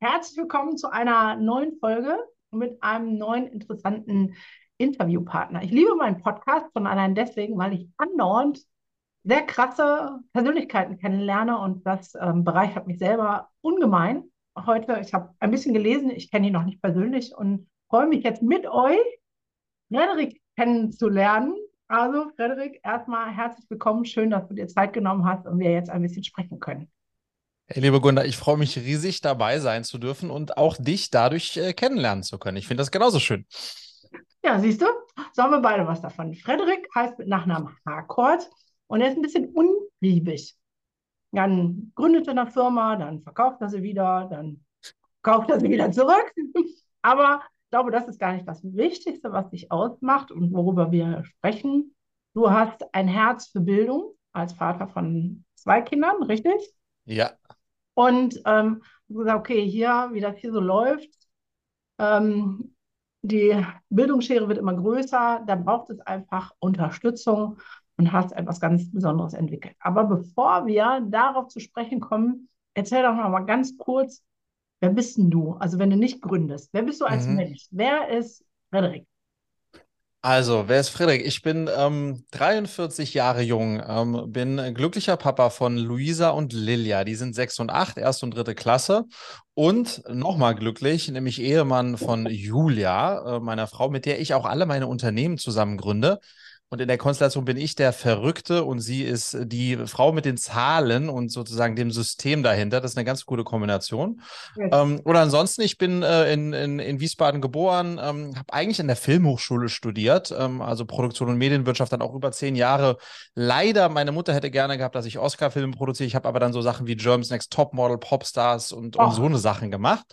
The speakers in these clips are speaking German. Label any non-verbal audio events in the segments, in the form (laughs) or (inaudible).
herzlich willkommen zu einer neuen Folge mit einem neuen interessanten Interviewpartner. Ich liebe meinen Podcast schon allein deswegen, weil ich andauernd sehr krasse Persönlichkeiten kennenlerne und das ähm, bereichert mich selber ungemein. Heute, ich habe ein bisschen gelesen, ich kenne ihn noch nicht persönlich und freue mich jetzt mit euch, Frederik kennenzulernen. Also, Frederik, erstmal herzlich willkommen. Schön, dass du dir Zeit genommen hast und wir jetzt ein bisschen sprechen können. Hey, liebe Gunda, ich freue mich riesig, dabei sein zu dürfen und auch dich dadurch äh, kennenlernen zu können. Ich finde das genauso schön. Ja, siehst du, so haben wir beide was davon. Frederik heißt mit Nachnamen Harcourt und er ist ein bisschen unliebig. Dann gründet er eine Firma, dann verkauft er sie wieder, dann kauft er sie wieder zurück. (laughs) Aber ich glaube, das ist gar nicht das Wichtigste, was dich ausmacht und worüber wir sprechen. Du hast ein Herz für Bildung als Vater von zwei Kindern, richtig? Ja. Und ähm, gesagt, okay, hier, wie das hier so läuft, ähm, die Bildungsschere wird immer größer, da braucht es einfach Unterstützung und hast etwas ganz Besonderes entwickelt. Aber bevor wir darauf zu sprechen kommen, erzähl doch noch mal ganz kurz, wer bist denn du? Also wenn du nicht gründest, wer bist du als mhm. Mensch? Wer ist Frederik? Also, wer ist Frederik? Ich bin ähm, 43 Jahre jung, ähm, bin glücklicher Papa von Luisa und Lilia. Die sind sechs und acht, erste und dritte Klasse. Und nochmal glücklich, nämlich Ehemann von Julia, äh, meiner Frau, mit der ich auch alle meine Unternehmen zusammen gründe. Und in der Konstellation bin ich der Verrückte und sie ist die Frau mit den Zahlen und sozusagen dem System dahinter. Das ist eine ganz gute Kombination. Ja. Ähm, oder ansonsten, ich bin äh, in, in, in Wiesbaden geboren, ähm, habe eigentlich an der Filmhochschule studiert, ähm, also Produktion und Medienwirtschaft, dann auch über zehn Jahre. Leider, meine Mutter hätte gerne gehabt, dass ich Oscar-Filme produziere. Ich habe aber dann so Sachen wie Germs Next Topmodel, Popstars und, und so eine Sachen gemacht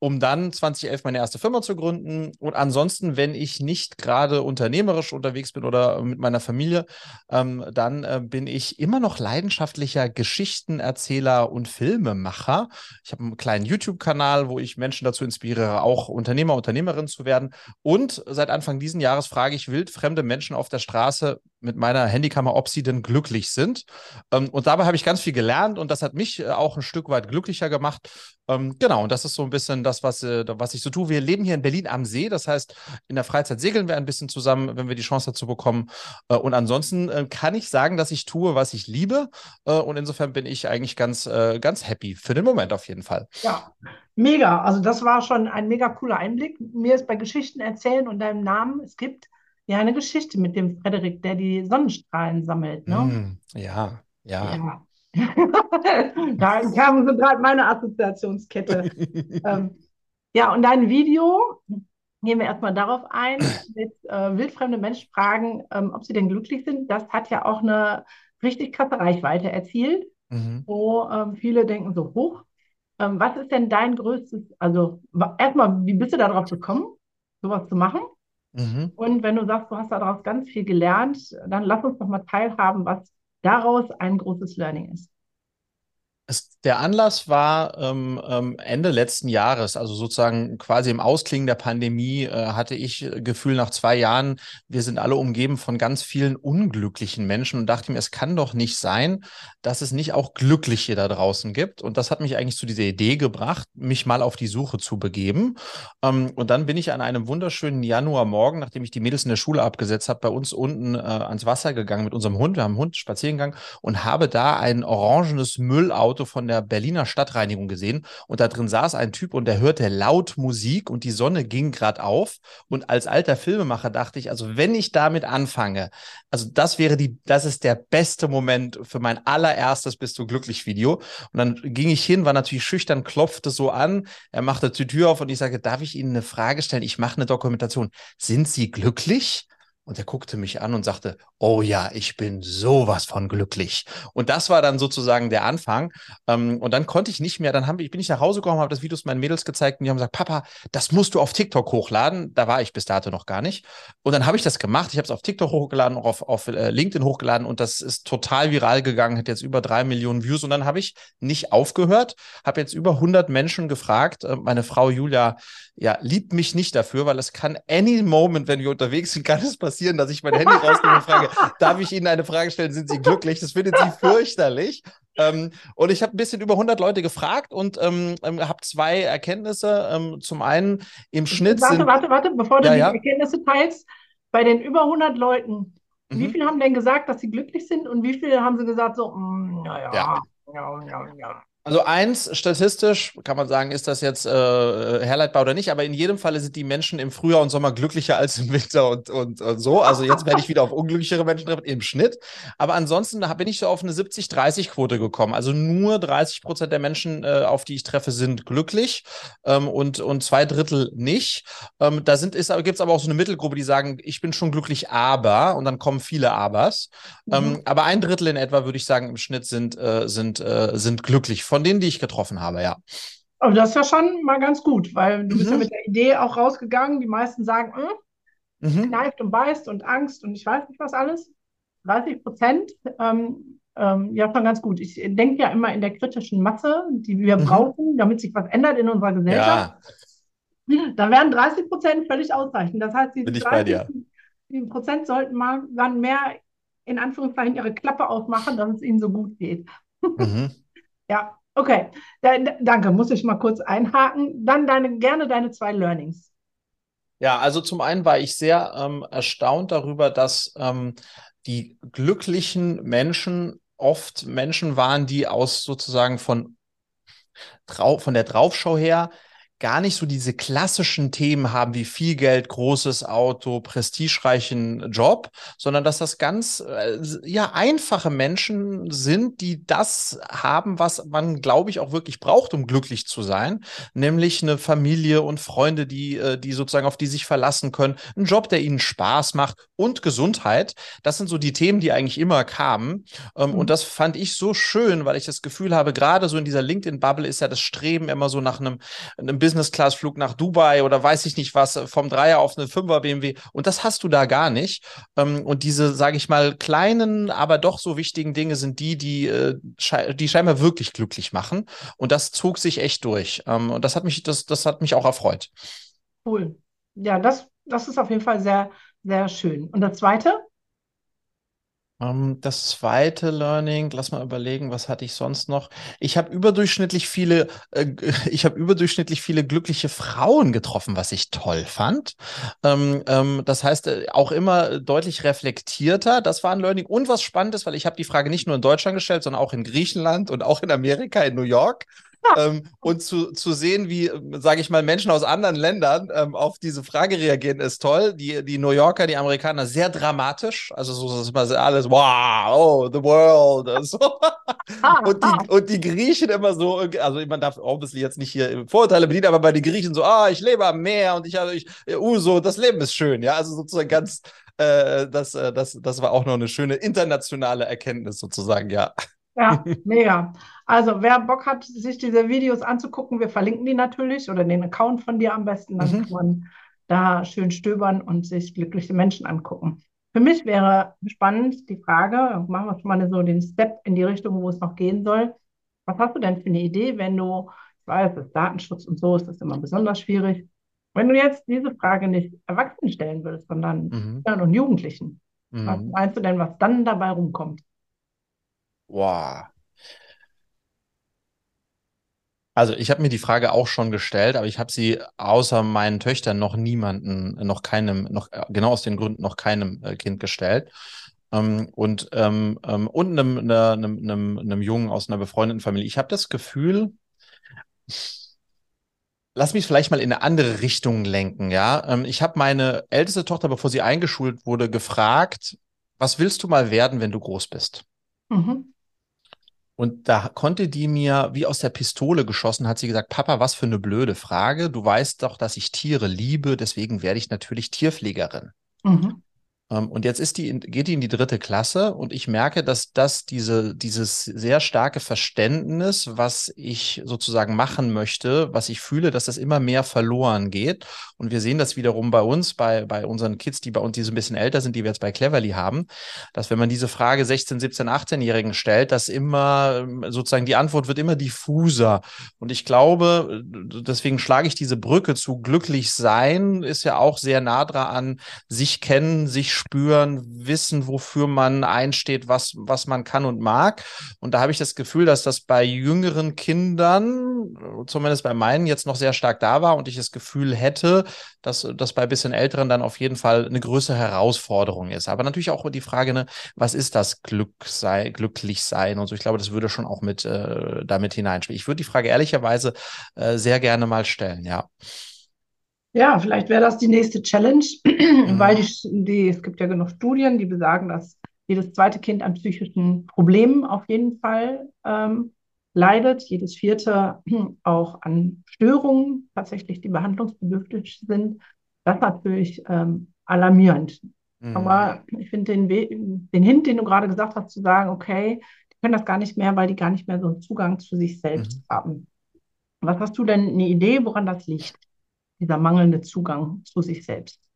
um dann 2011 meine erste Firma zu gründen. Und ansonsten, wenn ich nicht gerade unternehmerisch unterwegs bin oder mit meiner Familie, ähm, dann äh, bin ich immer noch leidenschaftlicher Geschichtenerzähler und Filmemacher. Ich habe einen kleinen YouTube-Kanal, wo ich Menschen dazu inspiriere, auch Unternehmer, Unternehmerin zu werden. Und seit Anfang diesen Jahres frage ich wildfremde Menschen auf der Straße mit meiner Handykamera, ob sie denn glücklich sind. Ähm, und dabei habe ich ganz viel gelernt und das hat mich äh, auch ein Stück weit glücklicher gemacht. Ähm, genau, und das ist so ein bisschen das, was, äh, was ich so tue. Wir leben hier in Berlin am See, das heißt, in der Freizeit segeln wir ein bisschen zusammen, wenn wir die Chance dazu bekommen. Äh, und ansonsten kann ich sagen, dass ich tue, was ich liebe. Und insofern bin ich eigentlich ganz, ganz happy für den Moment auf jeden Fall. Ja, mega. Also das war schon ein mega cooler Einblick. Mir ist bei Geschichten erzählen und deinem Namen, es gibt ja eine Geschichte mit dem Frederik, der die Sonnenstrahlen sammelt. Ne? Mm, ja, ja. ja. (laughs) (laughs) da kam so gerade meine Assoziationskette. (laughs) ähm, ja, und dein Video, gehen wir erstmal darauf ein, mit äh, wildfremde Menschen fragen, ähm, ob sie denn glücklich sind. Das hat ja auch eine richtig krasse Reichweite erzielt, mhm. wo ähm, viele denken so, hoch. Ähm, was ist denn dein größtes, also erstmal, wie bist du darauf gekommen, sowas zu machen? Mhm. Und wenn du sagst, du hast daraus ganz viel gelernt, dann lass uns doch mal teilhaben, was daraus ein großes Learning ist. Es, der Anlass war ähm, ähm, Ende letzten Jahres, also sozusagen quasi im Ausklingen der Pandemie, äh, hatte ich äh, Gefühl nach zwei Jahren, wir sind alle umgeben von ganz vielen unglücklichen Menschen und dachte mir, es kann doch nicht sein, dass es nicht auch Glückliche da draußen gibt. Und das hat mich eigentlich zu dieser Idee gebracht, mich mal auf die Suche zu begeben. Ähm, und dann bin ich an einem wunderschönen Januarmorgen, nachdem ich die Mädels in der Schule abgesetzt habe, bei uns unten äh, ans Wasser gegangen mit unserem Hund. Wir haben einen Hund spazieren gegangen und habe da ein orangenes Müllauto Auto von der Berliner Stadtreinigung gesehen und da drin saß ein Typ und der hörte laut Musik und die Sonne ging gerade auf. Und als alter Filmemacher dachte ich, also wenn ich damit anfange, also das wäre die, das ist der beste Moment für mein allererstes Bist du glücklich Video. Und dann ging ich hin, war natürlich schüchtern, klopfte so an, er machte die Tür auf und ich sage, darf ich Ihnen eine Frage stellen? Ich mache eine Dokumentation. Sind Sie glücklich? Und er guckte mich an und sagte, oh ja, ich bin sowas von glücklich. Und das war dann sozusagen der Anfang. Ähm, und dann konnte ich nicht mehr, dann ich, bin ich nach Hause gekommen, habe das Videos meinen Mädels gezeigt und die haben gesagt, Papa, das musst du auf TikTok hochladen. Da war ich bis dato noch gar nicht. Und dann habe ich das gemacht. Ich habe es auf TikTok hochgeladen, auch auf, auf äh, LinkedIn hochgeladen und das ist total viral gegangen, hat jetzt über drei Millionen Views. Und dann habe ich nicht aufgehört, habe jetzt über 100 Menschen gefragt. Äh, meine Frau Julia ja, liebt mich nicht dafür, weil es kann any moment, wenn wir unterwegs sind, kann es passieren, dass ich mein Handy rausnehme und frage, darf ich Ihnen eine Frage stellen, sind Sie glücklich? Das findet sie fürchterlich. Ähm, und ich habe ein bisschen über 100 Leute gefragt und ähm, ähm habe zwei Erkenntnisse. Ähm, zum einen im Schnitt Warte, sind, warte, warte, bevor du ja, die ja. Erkenntnisse teilst. Bei den über 100 Leuten, mhm. wie viele haben denn gesagt, dass sie glücklich sind und wie viele haben sie gesagt so, mm, ja, ja, ja, ja, ja, ja. Also eins, statistisch kann man sagen, ist das jetzt äh, herleitbar oder nicht, aber in jedem Falle sind die Menschen im Frühjahr und Sommer glücklicher als im Winter und, und, und so. Also jetzt werde ich wieder auf unglücklichere Menschen treffen im Schnitt. Aber ansonsten bin ich so auf eine 70-30-Quote gekommen. Also nur 30 Prozent der Menschen, äh, auf die ich treffe, sind glücklich ähm, und, und zwei Drittel nicht. Ähm, da gibt es aber auch so eine Mittelgruppe, die sagen, ich bin schon glücklich, aber, und dann kommen viele Abers. Ähm, mhm. aber ein Drittel in etwa, würde ich sagen, im Schnitt sind, äh, sind, äh, sind glücklich von denen, die ich getroffen habe, ja. Aber das ist ja schon mal ganz gut, weil du mhm. bist ja mhm. mit der Idee auch rausgegangen. Die meisten sagen, hm, mhm. kneift und beißt und Angst und ich weiß nicht was alles. 30 Prozent, ähm, ähm, ja, schon ganz gut. Ich denke ja immer in der kritischen Masse, die wir mhm. brauchen, damit sich was ändert in unserer Gesellschaft. Ja. Da werden 30 Prozent völlig ausreichen. Das heißt, die 30 Prozent sollten mal dann mehr in Anführungszeichen ihre Klappe aufmachen, dass es ihnen so gut geht. Mhm. (laughs) ja, Okay, danke, muss ich mal kurz einhaken. Dann deine, gerne deine zwei Learnings. Ja, also zum einen war ich sehr ähm, erstaunt darüber, dass ähm, die glücklichen Menschen oft Menschen waren, die aus sozusagen von, von der Draufschau her gar nicht so diese klassischen Themen haben wie viel Geld, großes Auto, prestigereichen Job, sondern dass das ganz äh, ja einfache Menschen sind, die das haben, was man glaube ich auch wirklich braucht, um glücklich zu sein, nämlich eine Familie und Freunde, die äh, die sozusagen auf die sich verlassen können, ein Job, der ihnen Spaß macht und Gesundheit. Das sind so die Themen, die eigentlich immer kamen ähm, mhm. und das fand ich so schön, weil ich das Gefühl habe, gerade so in dieser LinkedIn Bubble ist ja das Streben immer so nach einem, einem Business-Class-Flug nach Dubai oder weiß ich nicht was, vom Dreier auf eine Fünfer BMW. Und das hast du da gar nicht. Ähm, und diese, sage ich mal, kleinen, aber doch so wichtigen Dinge sind die, die, äh, die scheinbar wirklich glücklich machen. Und das zog sich echt durch. Ähm, und das hat mich, das, das hat mich auch erfreut. Cool. Ja, das, das ist auf jeden Fall sehr, sehr schön. Und das Zweite? Ähm, das zweite Learning, lass mal überlegen, was hatte ich sonst noch? Ich habe überdurchschnittlich viele, äh, (laughs) ich habe überdurchschnittlich viele glückliche Frauen getroffen, was ich toll fand. Ähm, ähm, das heißt, äh, auch immer deutlich reflektierter. Das war ein Learning. Und was spannend ist, weil ich habe die Frage nicht nur in Deutschland gestellt, sondern auch in Griechenland und auch in Amerika, in New York. Ähm, und zu, zu sehen, wie, sage ich mal, Menschen aus anderen Ländern ähm, auf diese Frage reagieren, ist toll. Die, die New Yorker, die Amerikaner, sehr dramatisch. Also so das ist immer alles, wow, oh, the world. So. und, die, und die Griechen immer so, also man darf obviously jetzt nicht hier Vorurteile bedienen, aber bei den Griechen so, ah, ich lebe am Meer und ich habe, ich, uh, so, das Leben ist schön, ja. Also sozusagen ganz, äh, das, äh, das, das war auch noch eine schöne internationale Erkenntnis sozusagen, ja. Ja, (laughs) mega. Also, wer Bock hat, sich diese Videos anzugucken, wir verlinken die natürlich oder den Account von dir am besten, dann mhm. kann man da schön stöbern und sich glückliche Menschen angucken. Für mich wäre spannend die Frage, machen wir schon mal so den Step in die Richtung, wo es noch gehen soll. Was hast du denn für eine Idee, wenn du, ich weiß, das Datenschutz und so ist das immer besonders schwierig, wenn du jetzt diese Frage nicht Erwachsenen stellen würdest, sondern mhm. Kindern und Jugendlichen, mhm. was meinst du denn, was dann dabei rumkommt? Wow. Also ich habe mir die Frage auch schon gestellt, aber ich habe sie außer meinen Töchtern noch niemanden, noch keinem, noch äh, genau aus den Gründen noch keinem äh, Kind gestellt. Ähm, und ähm, ähm, und einem, einem, einem, einem Jungen aus einer befreundeten Familie. Ich habe das Gefühl, lass mich vielleicht mal in eine andere Richtung lenken, ja. Ähm, ich habe meine älteste Tochter, bevor sie eingeschult wurde, gefragt, was willst du mal werden, wenn du groß bist? Mhm. Und da konnte die mir wie aus der Pistole geschossen, hat sie gesagt, Papa, was für eine blöde Frage. Du weißt doch, dass ich Tiere liebe, deswegen werde ich natürlich Tierpflegerin. Mhm. Ähm, und jetzt ist die, geht die in die dritte Klasse und ich merke, dass das diese, dieses sehr starke Verständnis, was ich sozusagen machen möchte, was ich fühle, dass das immer mehr verloren geht. Und wir sehen das wiederum bei uns, bei, bei unseren Kids, die bei uns, die so ein bisschen älter sind, die wir jetzt bei Cleverly haben, dass wenn man diese Frage 16, 17, 18-Jährigen stellt, dass immer sozusagen die Antwort wird immer diffuser. Und ich glaube, deswegen schlage ich diese Brücke zu glücklich sein, ist ja auch sehr nah dran an sich kennen, sich spüren, wissen, wofür man einsteht, was, was man kann und mag. Und da habe ich das Gefühl, dass das bei jüngeren Kindern, zumindest bei meinen, jetzt noch sehr stark da war und ich das Gefühl hätte, dass das bei ein bisschen älteren dann auf jeden Fall eine größere Herausforderung ist. Aber natürlich auch die Frage, ne, was ist das Glück sei, glücklich sein und so. Ich glaube, das würde schon auch mit äh, damit hineinspielen. Ich würde die Frage ehrlicherweise äh, sehr gerne mal stellen, ja. Ja, vielleicht wäre das die nächste Challenge, (clears throat) mhm. weil die, die, es gibt ja genug Studien, die besagen, dass jedes zweite Kind an psychischen Problemen auf jeden Fall ähm, leidet, jedes vierte (clears throat) auch an Störungen tatsächlich, die behandlungsbedürftig sind. Das ist natürlich ähm, alarmierend. Mhm. Aber ich finde den, den Hint, den du gerade gesagt hast, zu sagen, okay, die können das gar nicht mehr, weil die gar nicht mehr so einen Zugang zu sich selbst mhm. haben. Was hast du denn eine Idee, woran das liegt? Dieser mangelnde Zugang zu sich selbst.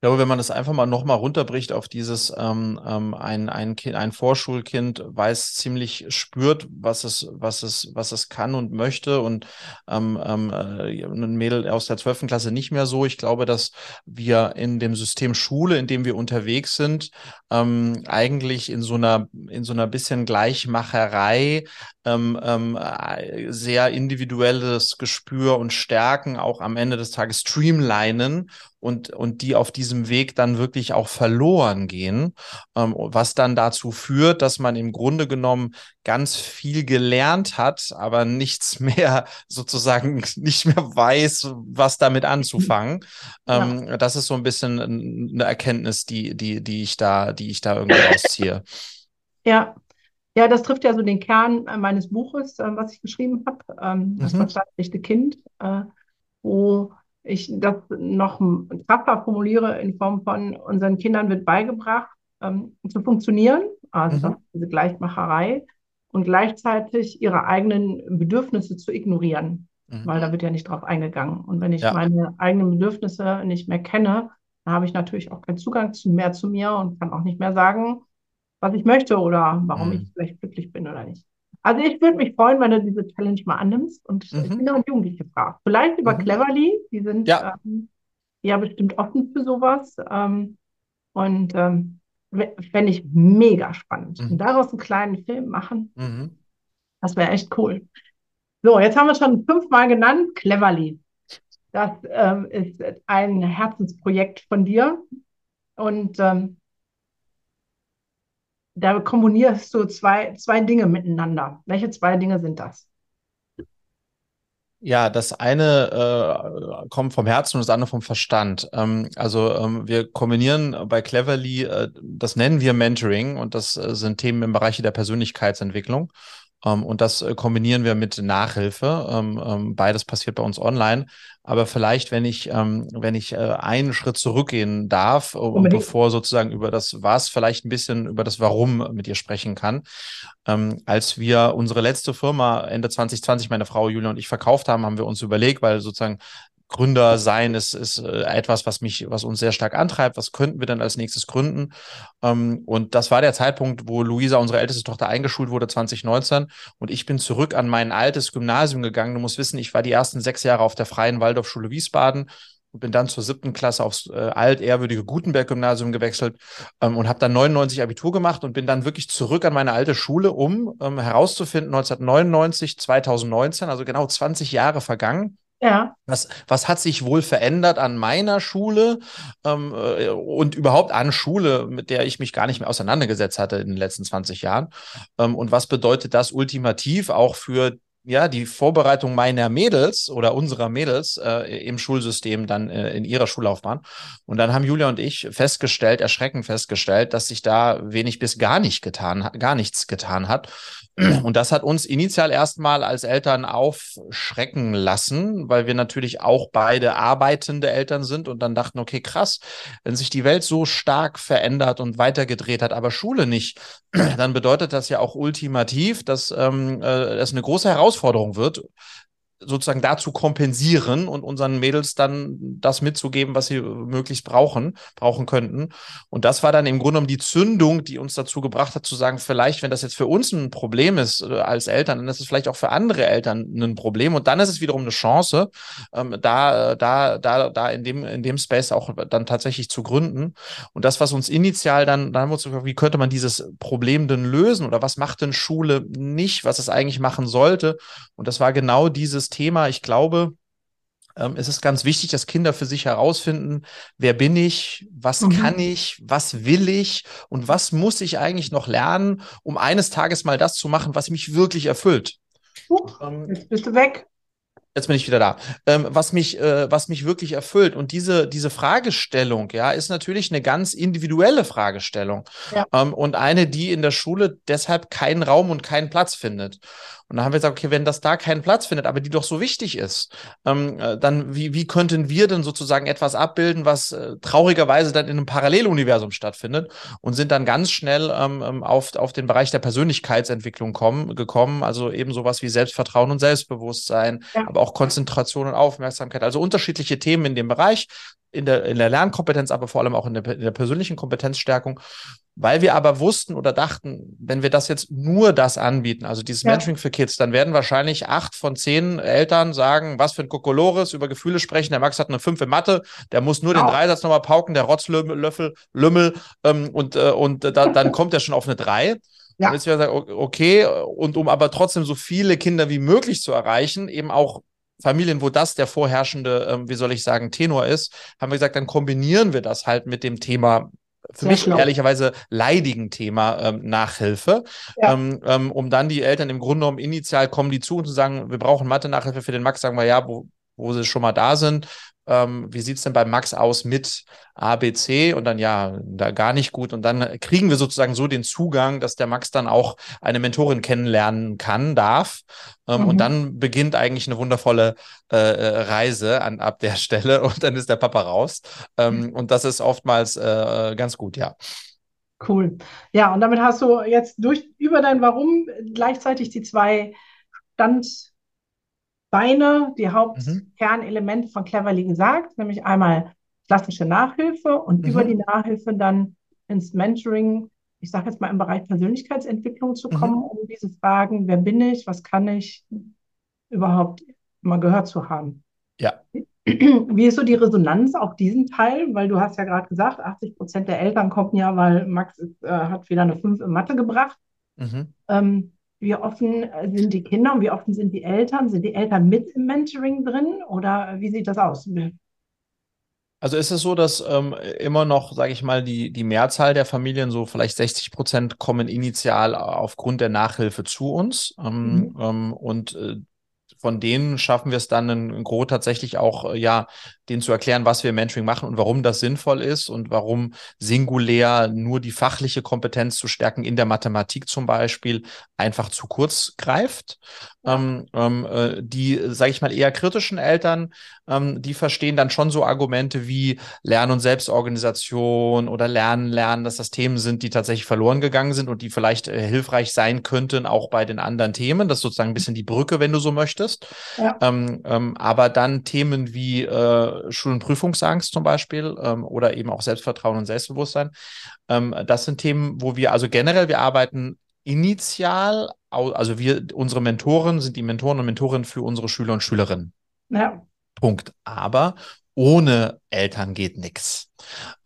Ich glaube, wenn man das einfach mal nochmal runterbricht auf dieses, ähm, ähm, ein, ein, kind, ein Vorschulkind weiß ziemlich, spürt, was es, was es, was es kann und möchte und ähm, ähm, äh, ein Mädel aus der 12. Klasse nicht mehr so. Ich glaube, dass wir in dem System Schule, in dem wir unterwegs sind, ähm, eigentlich in so einer, in so einer bisschen Gleichmacherei ähm, äh, sehr individuelles Gespür und Stärken auch am Ende des Tages streamlinen und, und die auf diesem Weg dann wirklich auch verloren gehen, ähm, was dann dazu führt, dass man im Grunde genommen ganz viel gelernt hat, aber nichts (laughs) mehr sozusagen nicht mehr weiß, was damit anzufangen. (laughs) Ja. Ähm, das ist so ein bisschen eine Erkenntnis, die, die, die ich da, die ich da irgendwie rausziehe. Ja, ja, das trifft ja so den Kern äh, meines Buches, äh, was ich geschrieben habe, ähm, das mhm. verstandlichte Kind, äh, wo ich das noch krasser formuliere in Form von unseren Kindern wird beigebracht, ähm, zu funktionieren, also mhm. diese Gleichmacherei, und gleichzeitig ihre eigenen Bedürfnisse zu ignorieren, mhm. weil da wird ja nicht drauf eingegangen. Und wenn ich ja. meine eigenen Bedürfnisse nicht mehr kenne, dann habe ich natürlich auch keinen Zugang zu, mehr zu mir und kann auch nicht mehr sagen, was ich möchte oder warum mhm. ich vielleicht glücklich bin oder nicht. Also ich würde mich freuen, wenn du diese Challenge mal annimmst und mhm. ich bin auch Jugendliche fragst. Vielleicht über mhm. Cleverly, die sind ja. Ähm, ja bestimmt offen für sowas. Ähm, und ähm, fände ich mega spannend. Mhm. Und daraus einen kleinen Film machen, mhm. das wäre echt cool. So, jetzt haben wir schon fünfmal genannt, Cleverly. Das ähm, ist ein Herzensprojekt von dir. Und ähm, da kombinierst du zwei, zwei Dinge miteinander. Welche zwei Dinge sind das? Ja, das eine äh, kommt vom Herzen und das andere vom Verstand. Ähm, also ähm, wir kombinieren bei Cleverly, äh, das nennen wir Mentoring und das äh, sind Themen im Bereich der Persönlichkeitsentwicklung. Ähm, und das äh, kombinieren wir mit Nachhilfe. Um, um, beides passiert bei uns online. Aber vielleicht, wenn ich, wenn ich äh, einen Schritt zurückgehen darf, um, bevor sozusagen über das Was, vielleicht ein bisschen über das Warum mit dir sprechen kann. als wir unsere letzte Firma Ende 2020, meine Frau Julia und ich verkauft haben, haben wir uns überlegt, weil sozusagen Gründer sein ist, ist äh, etwas, was mich, was uns sehr stark antreibt. Was könnten wir denn als nächstes gründen? Ähm, und das war der Zeitpunkt, wo Luisa, unsere älteste Tochter, eingeschult wurde, 2019. Und ich bin zurück an mein altes Gymnasium gegangen. Du musst wissen, ich war die ersten sechs Jahre auf der Freien Waldorfschule Wiesbaden und bin dann zur siebten Klasse aufs äh, altehrwürdige Gutenberg-Gymnasium gewechselt ähm, und habe dann 99 Abitur gemacht und bin dann wirklich zurück an meine alte Schule, um ähm, herauszufinden, 1999, 2019, also genau 20 Jahre vergangen, ja. Was, was hat sich wohl verändert an meiner Schule ähm, äh, und überhaupt an Schule, mit der ich mich gar nicht mehr auseinandergesetzt hatte in den letzten 20 Jahren? Ähm, und was bedeutet das ultimativ auch für ja, die Vorbereitung meiner Mädels oder unserer Mädels äh, im Schulsystem dann äh, in ihrer Schullaufbahn. Und dann haben Julia und ich festgestellt, erschreckend festgestellt, dass sich da wenig bis gar nicht getan, gar nichts getan hat. Und das hat uns initial erstmal als Eltern aufschrecken lassen, weil wir natürlich auch beide arbeitende Eltern sind und dann dachten, okay, krass, wenn sich die Welt so stark verändert und weitergedreht hat, aber Schule nicht, dann bedeutet das ja auch ultimativ, dass ähm, äh, es eine große Herausforderung wird, sozusagen dazu kompensieren und unseren Mädels dann das mitzugeben, was sie möglichst brauchen, brauchen könnten. Und das war dann im Grunde genommen die Zündung, die uns dazu gebracht hat, zu sagen, vielleicht, wenn das jetzt für uns ein Problem ist äh, als Eltern, dann ist es vielleicht auch für andere Eltern ein Problem. Und dann ist es wiederum eine Chance, ähm, da, da, da, da in dem, in dem Space auch dann tatsächlich zu gründen. Und das, was uns initial dann, dann haben wir uns gefragt, wie könnte man dieses Problem denn lösen oder was macht denn Schule nicht, was es eigentlich machen sollte? Und das war genau dieses Thema. Ich glaube, ähm, es ist ganz wichtig, dass Kinder für sich herausfinden, wer bin ich, was mhm. kann ich, was will ich und was muss ich eigentlich noch lernen, um eines Tages mal das zu machen, was mich wirklich erfüllt. Ähm, jetzt bist du weg. Jetzt bin ich wieder da. Ähm, was mich, äh, was mich wirklich erfüllt. Und diese, diese Fragestellung, ja, ist natürlich eine ganz individuelle Fragestellung. Ja. Ähm, und eine, die in der Schule deshalb keinen Raum und keinen Platz findet. Und dann haben wir gesagt, okay, wenn das da keinen Platz findet, aber die doch so wichtig ist, ähm, äh, dann wie, wie könnten wir denn sozusagen etwas abbilden, was äh, traurigerweise dann in einem Paralleluniversum stattfindet und sind dann ganz schnell ähm, ähm, auf, auf den Bereich der Persönlichkeitsentwicklung kommen, gekommen, also eben sowas wie Selbstvertrauen und Selbstbewusstsein, ja. aber auch Konzentration und Aufmerksamkeit, also unterschiedliche Themen in dem Bereich, in der, in der Lernkompetenz, aber vor allem auch in der, in der persönlichen Kompetenzstärkung. Weil wir aber wussten oder dachten, wenn wir das jetzt nur das anbieten, also dieses ja. Mentoring für Kids, dann werden wahrscheinlich acht von zehn Eltern sagen, was für ein Kokolores, über Gefühle sprechen. Der Max hat eine fünf in Mathe, der muss nur genau. den Dreisatz nochmal pauken, der Rotzlöffel, Lümmel, ähm, und, äh, und äh, da, dann kommt er schon auf eine drei. Ja. Und jetzt wäre sagen, okay, und um aber trotzdem so viele Kinder wie möglich zu erreichen, eben auch Familien, wo das der vorherrschende, ähm, wie soll ich sagen, Tenor ist, haben wir gesagt, dann kombinieren wir das halt mit dem Thema für mich schlau. ehrlicherweise leidigen Thema ähm, Nachhilfe, ja. ähm, ähm, um dann die Eltern im Grunde genommen initial kommen die zu und zu sagen, wir brauchen Mathe-Nachhilfe für den Max, sagen wir ja, wo, wo sie schon mal da sind, ähm, wie sieht es denn bei Max aus mit ABC und dann ja, da gar nicht gut. Und dann kriegen wir sozusagen so den Zugang, dass der Max dann auch eine Mentorin kennenlernen kann, darf. Ähm, mhm. Und dann beginnt eigentlich eine wundervolle äh, äh, Reise an, ab der Stelle (laughs) und dann ist der Papa raus. Ähm, mhm. Und das ist oftmals äh, ganz gut, ja. Cool. Ja, und damit hast du jetzt durch über dein Warum gleichzeitig die zwei Stand Beine, die Hauptkernelemente mhm. von Cleverly gesagt, nämlich einmal klassische Nachhilfe und mhm. über die Nachhilfe dann ins Mentoring, ich sage jetzt mal im Bereich Persönlichkeitsentwicklung zu kommen, mhm. um diese Fragen, wer bin ich, was kann ich, überhaupt mal gehört zu haben. Ja. Wie ist so die Resonanz auf diesen Teil? Weil du hast ja gerade gesagt, 80 Prozent der Eltern kommen ja, weil Max äh, hat wieder eine 5 in Mathe gebracht. Mhm. Ähm, wie offen sind die Kinder und wie offen sind die Eltern? Sind die Eltern mit im Mentoring drin oder wie sieht das aus? Also ist es so, dass ähm, immer noch, sage ich mal, die, die Mehrzahl der Familien, so vielleicht 60 Prozent, kommen initial aufgrund der Nachhilfe zu uns. Ähm, mhm. ähm, und äh, von denen schaffen wir es dann in Gro tatsächlich auch, äh, ja, denen zu erklären, was wir im Mentoring machen und warum das sinnvoll ist und warum singulär nur die fachliche Kompetenz zu stärken in der Mathematik zum Beispiel einfach zu kurz greift. Ähm, ähm, äh, die, sage ich mal, eher kritischen Eltern, ähm, die verstehen dann schon so Argumente wie Lern- und Selbstorganisation oder Lernen, Lernen, dass das Themen sind, die tatsächlich verloren gegangen sind und die vielleicht äh, hilfreich sein könnten, auch bei den anderen Themen. Das ist sozusagen ein bisschen die Brücke, wenn du so möchtest. Ja. Ähm, ähm, aber dann Themen wie äh, Schul- und Prüfungsangst zum Beispiel ähm, oder eben auch Selbstvertrauen und Selbstbewusstsein, das sind Themen, wo wir also generell, wir arbeiten initial, also wir, unsere Mentoren sind die Mentoren und Mentorinnen für unsere Schüler und Schülerinnen. Ja. Punkt. Aber ohne Eltern geht nichts.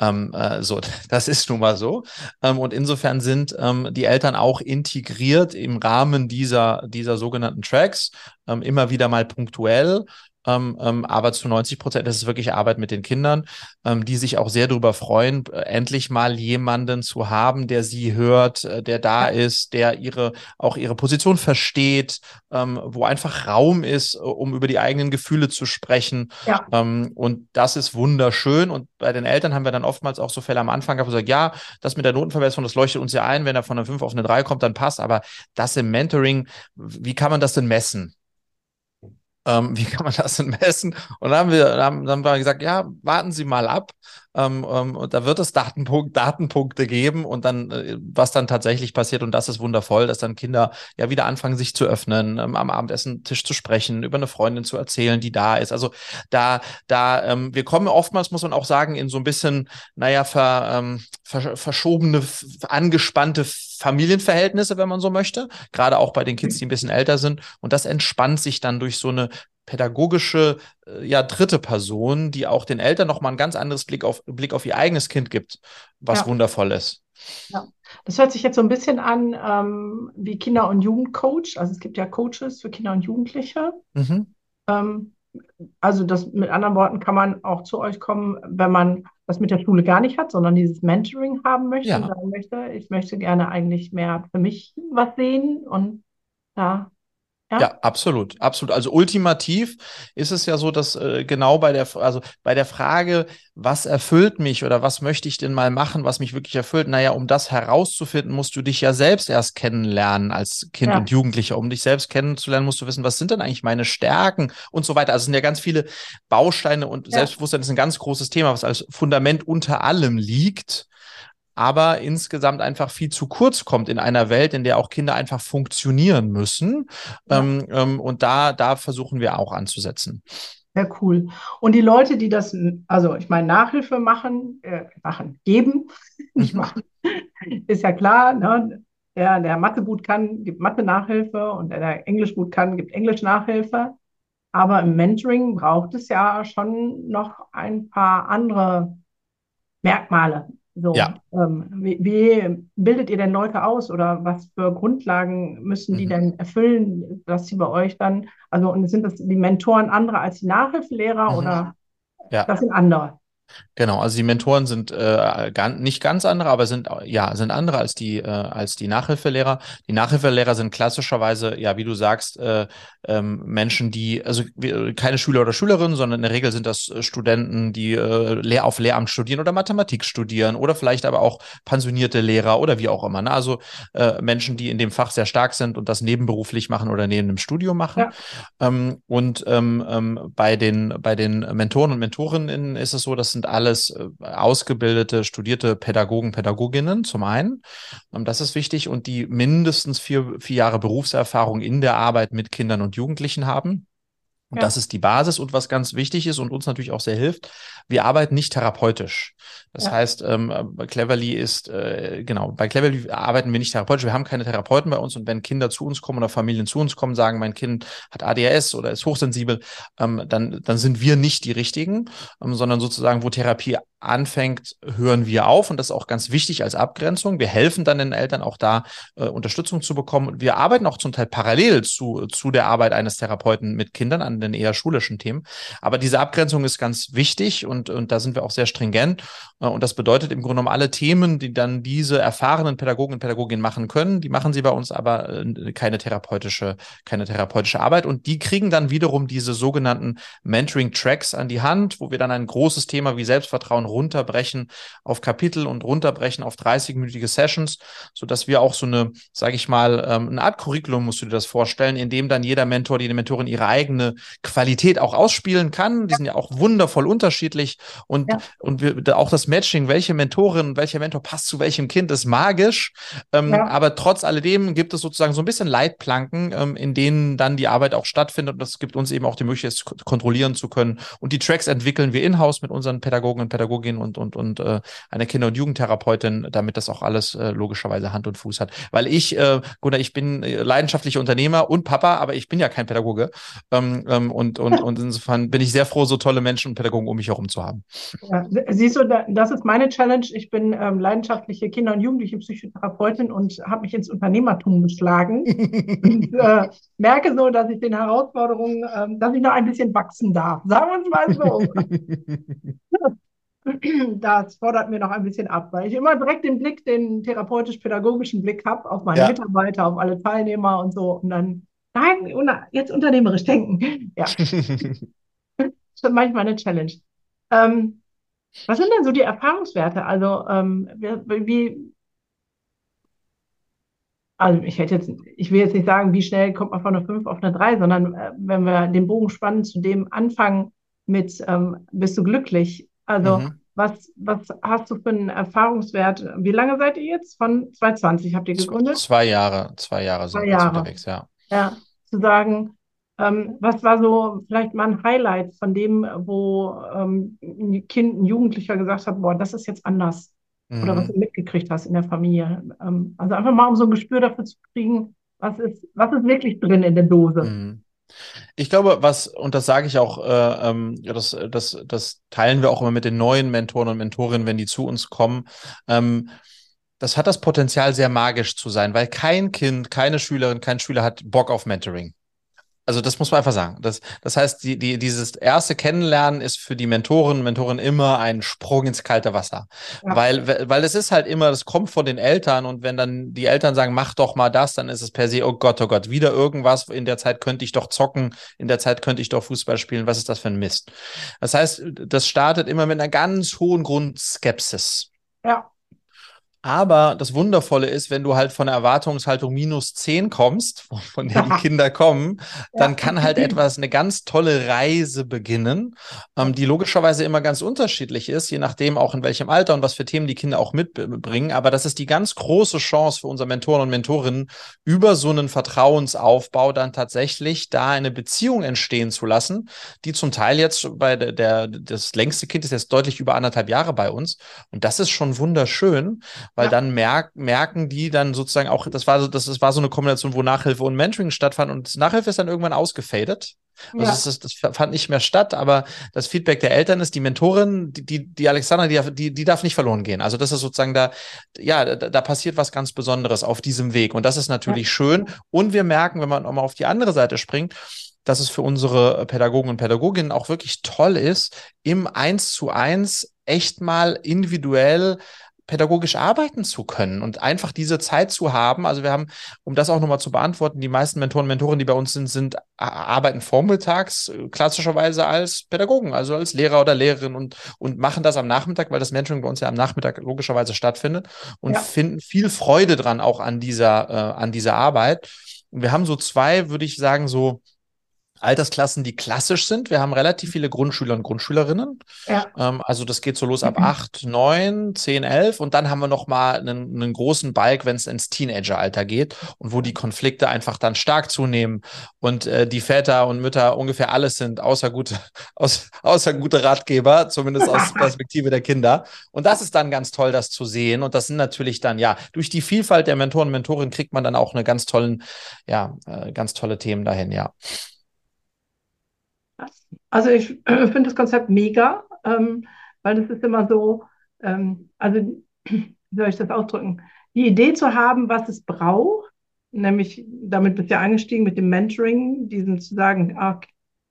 Ähm, äh, so, (laughs) das ist nun mal so. Ähm, und insofern sind ähm, die Eltern auch integriert im Rahmen dieser, dieser sogenannten Tracks, ähm, immer wieder mal punktuell ähm, ähm, aber zu 90 Prozent ist es wirklich Arbeit mit den Kindern, ähm, die sich auch sehr darüber freuen, äh, endlich mal jemanden zu haben, der sie hört, äh, der da ja. ist, der ihre auch ihre Position versteht, ähm, wo einfach Raum ist, äh, um über die eigenen Gefühle zu sprechen. Ja. Ähm, und das ist wunderschön. Und bei den Eltern haben wir dann oftmals auch so Fälle am Anfang gehabt, wo gesagt, ja, das mit der Notenverbesserung, das leuchtet uns ja ein, wenn er von einer 5 auf eine 3 kommt, dann passt. Aber das im Mentoring, wie kann man das denn messen? Ähm, wie kann man das denn messen? Und dann haben wir, dann haben, dann haben wir gesagt, ja, warten Sie mal ab. Ähm, ähm, da wird es Datenpunkt, Datenpunkte geben und dann, äh, was dann tatsächlich passiert. Und das ist wundervoll, dass dann Kinder ja wieder anfangen, sich zu öffnen, ähm, am Abendessen-Tisch zu sprechen, über eine Freundin zu erzählen, die da ist. Also da, da, ähm, wir kommen oftmals, muss man auch sagen, in so ein bisschen, naja, ver, ähm, ver, verschobene, angespannte Familienverhältnisse, wenn man so möchte. Gerade auch bei den Kids, die ein bisschen älter sind. Und das entspannt sich dann durch so eine pädagogische, äh, ja, dritte Person, die auch den Eltern nochmal ein ganz anderes Blick auf, Blick auf ihr eigenes Kind gibt, was ja. wundervoll ist. Ja, das hört sich jetzt so ein bisschen an ähm, wie Kinder- und Jugendcoach. Also es gibt ja Coaches für Kinder und Jugendliche. Mhm. Ähm, also das mit anderen Worten kann man auch zu euch kommen, wenn man das mit der Schule gar nicht hat, sondern dieses Mentoring haben möchte ja. und sagen möchte, ich möchte gerne eigentlich mehr für mich was sehen und da ja? ja, absolut, absolut. Also ultimativ ist es ja so, dass äh, genau bei der, also bei der Frage, was erfüllt mich oder was möchte ich denn mal machen, was mich wirklich erfüllt, naja, um das herauszufinden, musst du dich ja selbst erst kennenlernen als Kind ja. und Jugendlicher. Um dich selbst kennenzulernen, musst du wissen, was sind denn eigentlich meine Stärken und so weiter. Also es sind ja ganz viele Bausteine und ja. Selbstbewusstsein ist ein ganz großes Thema, was als Fundament unter allem liegt aber insgesamt einfach viel zu kurz kommt in einer Welt, in der auch Kinder einfach funktionieren müssen. Ja. Ähm, ähm, und da, da versuchen wir auch anzusetzen. Sehr cool. Und die Leute, die das, also ich meine, Nachhilfe machen, äh, machen, geben, (laughs) nicht machen, (laughs) ist ja klar, ne? Der, der Mathe gut kann, gibt Mathe-Nachhilfe und der, der Englisch gut kann, gibt Englisch-Nachhilfe. Aber im Mentoring braucht es ja schon noch ein paar andere Merkmale. So, ja. ähm, wie, wie, bildet ihr denn Leute aus oder was für Grundlagen müssen die mhm. denn erfüllen, dass sie bei euch dann, also und sind das die Mentoren andere als die Nachhilfelehrer mhm. oder ja. das sind andere? Genau, also die Mentoren sind äh, ganz, nicht ganz andere, aber sind ja sind andere als die äh, als die Nachhilfelehrer. Die Nachhilfelehrer sind klassischerweise ja, wie du sagst, äh, ähm, Menschen, die also keine Schüler oder Schülerinnen, sondern in der Regel sind das äh, Studenten, die äh, Lehr auf Lehramt studieren oder Mathematik studieren oder vielleicht aber auch pensionierte Lehrer oder wie auch immer. Ne? Also äh, Menschen, die in dem Fach sehr stark sind und das nebenberuflich machen oder neben dem Studium machen. Ja. Ähm, und ähm, ähm, bei den bei den Mentoren und Mentorinnen ist es so, das sind alles äh, ausgebildete, studierte Pädagogen, Pädagoginnen zum einen. Ähm, das ist wichtig und die mindestens vier, vier Jahre Berufserfahrung in der Arbeit mit Kindern und Jugendlichen haben. Und ja. das ist die Basis und was ganz wichtig ist und uns natürlich auch sehr hilft, wir arbeiten nicht therapeutisch. Das ja. heißt, ähm, Cleverly ist, äh, genau, bei Cleverly arbeiten wir nicht therapeutisch. Wir haben keine Therapeuten bei uns und wenn Kinder zu uns kommen oder Familien zu uns kommen, sagen, mein Kind hat ADHS oder ist hochsensibel, ähm, dann, dann sind wir nicht die Richtigen, ähm, sondern sozusagen, wo Therapie anfängt, hören wir auf und das ist auch ganz wichtig als Abgrenzung. Wir helfen dann den Eltern auch da äh, Unterstützung zu bekommen. Wir arbeiten auch zum Teil parallel zu, zu der Arbeit eines Therapeuten mit Kindern an den eher schulischen Themen. Aber diese Abgrenzung ist ganz wichtig und, und da sind wir auch sehr stringent. Äh, und das bedeutet im Grunde genommen alle Themen, die dann diese erfahrenen Pädagogen und Pädagoginnen machen können, die machen sie bei uns aber äh, keine therapeutische, keine therapeutische Arbeit. Und die kriegen dann wiederum diese sogenannten Mentoring-Tracks an die Hand, wo wir dann ein großes Thema wie Selbstvertrauen runterbrechen auf Kapitel und runterbrechen auf 30-minütige Sessions, sodass wir auch so eine, sage ich mal, ähm, eine Art Curriculum, musst du dir das vorstellen, in dem dann jeder Mentor, jede Mentorin ihre eigene Qualität auch ausspielen kann. Die sind ja auch wundervoll unterschiedlich und, ja. und wir, auch das Matching, welche Mentorin, welcher Mentor passt zu welchem Kind, ist magisch. Ähm, ja. Aber trotz alledem gibt es sozusagen so ein bisschen Leitplanken, ähm, in denen dann die Arbeit auch stattfindet und das gibt uns eben auch die Möglichkeit, es kontrollieren zu können. Und die Tracks entwickeln wir in-house mit unseren Pädagogen und Psychologin und, und, und äh, eine Kinder- und Jugendtherapeutin, damit das auch alles äh, logischerweise Hand und Fuß hat. Weil ich, äh, Gunnar, ich bin äh, leidenschaftlicher Unternehmer und Papa, aber ich bin ja kein Pädagoge. Ähm, Ähm, und, und, und insofern bin ich sehr froh, so tolle Menschen und Pädagogen um mich herum zu haben. Ja, siehst du, das ist meine Challenge. Ich bin ähm, leidenschaftliche Kinder- und Jugendliche Psychotherapeutin und habe mich ins Unternehmertum geschlagen. (laughs) und äh, merke so, dass ich den Herausforderungen, ähm, dass ich noch ein bisschen wachsen darf. Sagen wir es mal so. (laughs) das fordert mir noch ein bisschen ab, weil ich immer direkt den Blick, den therapeutisch-pädagogischen Blick habe auf meine ja. Mitarbeiter, auf alle Teilnehmer und so. Und dann, nein, jetzt unternehmerisch denken. Ja. (laughs) das ist manchmal eine Challenge. Ähm, was sind denn so die Erfahrungswerte? Also, ähm, wie, also ich hätte jetzt, ich will jetzt nicht sagen, wie schnell kommt man von einer 5 auf eine 3, sondern äh, wenn wir den Bogen spannen zu dem Anfang mit, ähm, bist du glücklich? Also mhm. was, was hast du für einen Erfahrungswert? Wie lange seid ihr jetzt? Von 2020 habt ihr gegründet? Zwei Jahre, zwei Jahre sind wir unterwegs, ja. Ja, zu sagen, ähm, was war so vielleicht mal ein Highlight von dem, wo ähm, ein Kind, ein Jugendlicher gesagt hat, boah, das ist jetzt anders? Mhm. Oder was mhm. du mitgekriegt hast in der Familie? Ähm, also einfach mal, um so ein Gespür dafür zu kriegen, was ist, was ist wirklich drin in der Dose? Mhm. Ich glaube, was, und das sage ich auch, äh, ähm, das, das, das teilen wir auch immer mit den neuen Mentoren und Mentorinnen, wenn die zu uns kommen. Ähm, das hat das Potenzial, sehr magisch zu sein, weil kein Kind, keine Schülerin, kein Schüler hat Bock auf Mentoring. Also das muss man einfach sagen. Das, das heißt, die, die, dieses erste Kennenlernen ist für die Mentoren und Mentoren immer ein Sprung ins kalte Wasser. Ja. Weil, weil es ist halt immer, das kommt von den Eltern und wenn dann die Eltern sagen, mach doch mal das, dann ist es per se, oh Gott, oh Gott, wieder irgendwas, in der Zeit könnte ich doch zocken, in der Zeit könnte ich doch Fußball spielen, was ist das für ein Mist? Das heißt, das startet immer mit einer ganz hohen Grundskepsis. Ja. Aber das Wundervolle ist, wenn du halt von der Erwartungshaltung minus 10 kommst, von der die Kinder kommen, dann kann halt (laughs) etwas, eine ganz tolle Reise beginnen, ähm, die logischerweise immer ganz unterschiedlich ist, je nachdem auch in welchem Alter und was für Themen die Kinder auch mitbringen. Aber das ist die ganz große Chance für unsere Mentoren und Mentorinnen, über so einen Vertrauensaufbau dann tatsächlich da eine Beziehung entstehen zu lassen, die zum Teil jetzt bei der, der das längste Kind ist jetzt deutlich über anderthalb Jahre bei uns. Und das ist schon wunderschön weil ja. dann merk, merken die dann sozusagen auch, das war so, das, das war so eine Kombination, wo Nachhilfe und Mentoring stattfand und Nachhilfe ist dann irgendwann ausgefadet. Also ja. das, ist, das, fand nicht mehr statt, aber das Feedback der Eltern ist, die Mentorin, die, die, die Alexandra, die, die, die darf nicht verloren gehen. Also das ist sozusagen da, ja, da, da passiert was ganz Besonderes auf diesem Weg. Und das ist natürlich ja. schön. Und wir merken, wenn man auch mal auf die andere Seite springt, dass es für unsere Pädagogen und Pädagoginnen auch wirklich toll ist, im Eins zu eins echt mal individuell pädagogisch arbeiten zu können und einfach diese Zeit zu haben. Also wir haben, um das auch nochmal zu beantworten, die meisten Mentoren und Mentoren, die bei uns sind, sind arbeiten vormittags äh, klassischerweise als Pädagogen, also als Lehrer oder Lehrerin und, und machen das am Nachmittag, weil das Mentoring bei uns ja am Nachmittag logischerweise stattfindet und ja. finden viel Freude dran auch an dieser, äh, an dieser Arbeit. Und wir haben so zwei, würde ich sagen, so Altersklassen, die klassisch sind. Wir haben relativ viele Grundschüler und Grundschülerinnen. Ja. Ähm, also das geht so los ab mhm. 8, 9, 10, 11 und dann haben wir noch mal einen, einen großen Balk, wenn es ins Teenageralter geht und wo die Konflikte einfach dann stark zunehmen und äh, die Väter und Mütter ungefähr alles sind, außer gute, (laughs) aus, außer gute Ratgeber, zumindest aus (laughs) Perspektive der Kinder. Und das ist dann ganz toll, das zu sehen. Und das sind natürlich dann, ja, durch die Vielfalt der Mentoren und Mentorinnen kriegt man dann auch eine ganz tollen, ja, äh, ganz tolle Themen dahin, ja. Also ich (clears throat) äh, finde das Konzept mega, ähm, weil es ist immer so, ähm, also (clears throat) wie soll ich das ausdrücken? Die Idee zu haben, was es braucht, nämlich damit bist du ja eingestiegen mit dem Mentoring, diesen zu sagen, ah,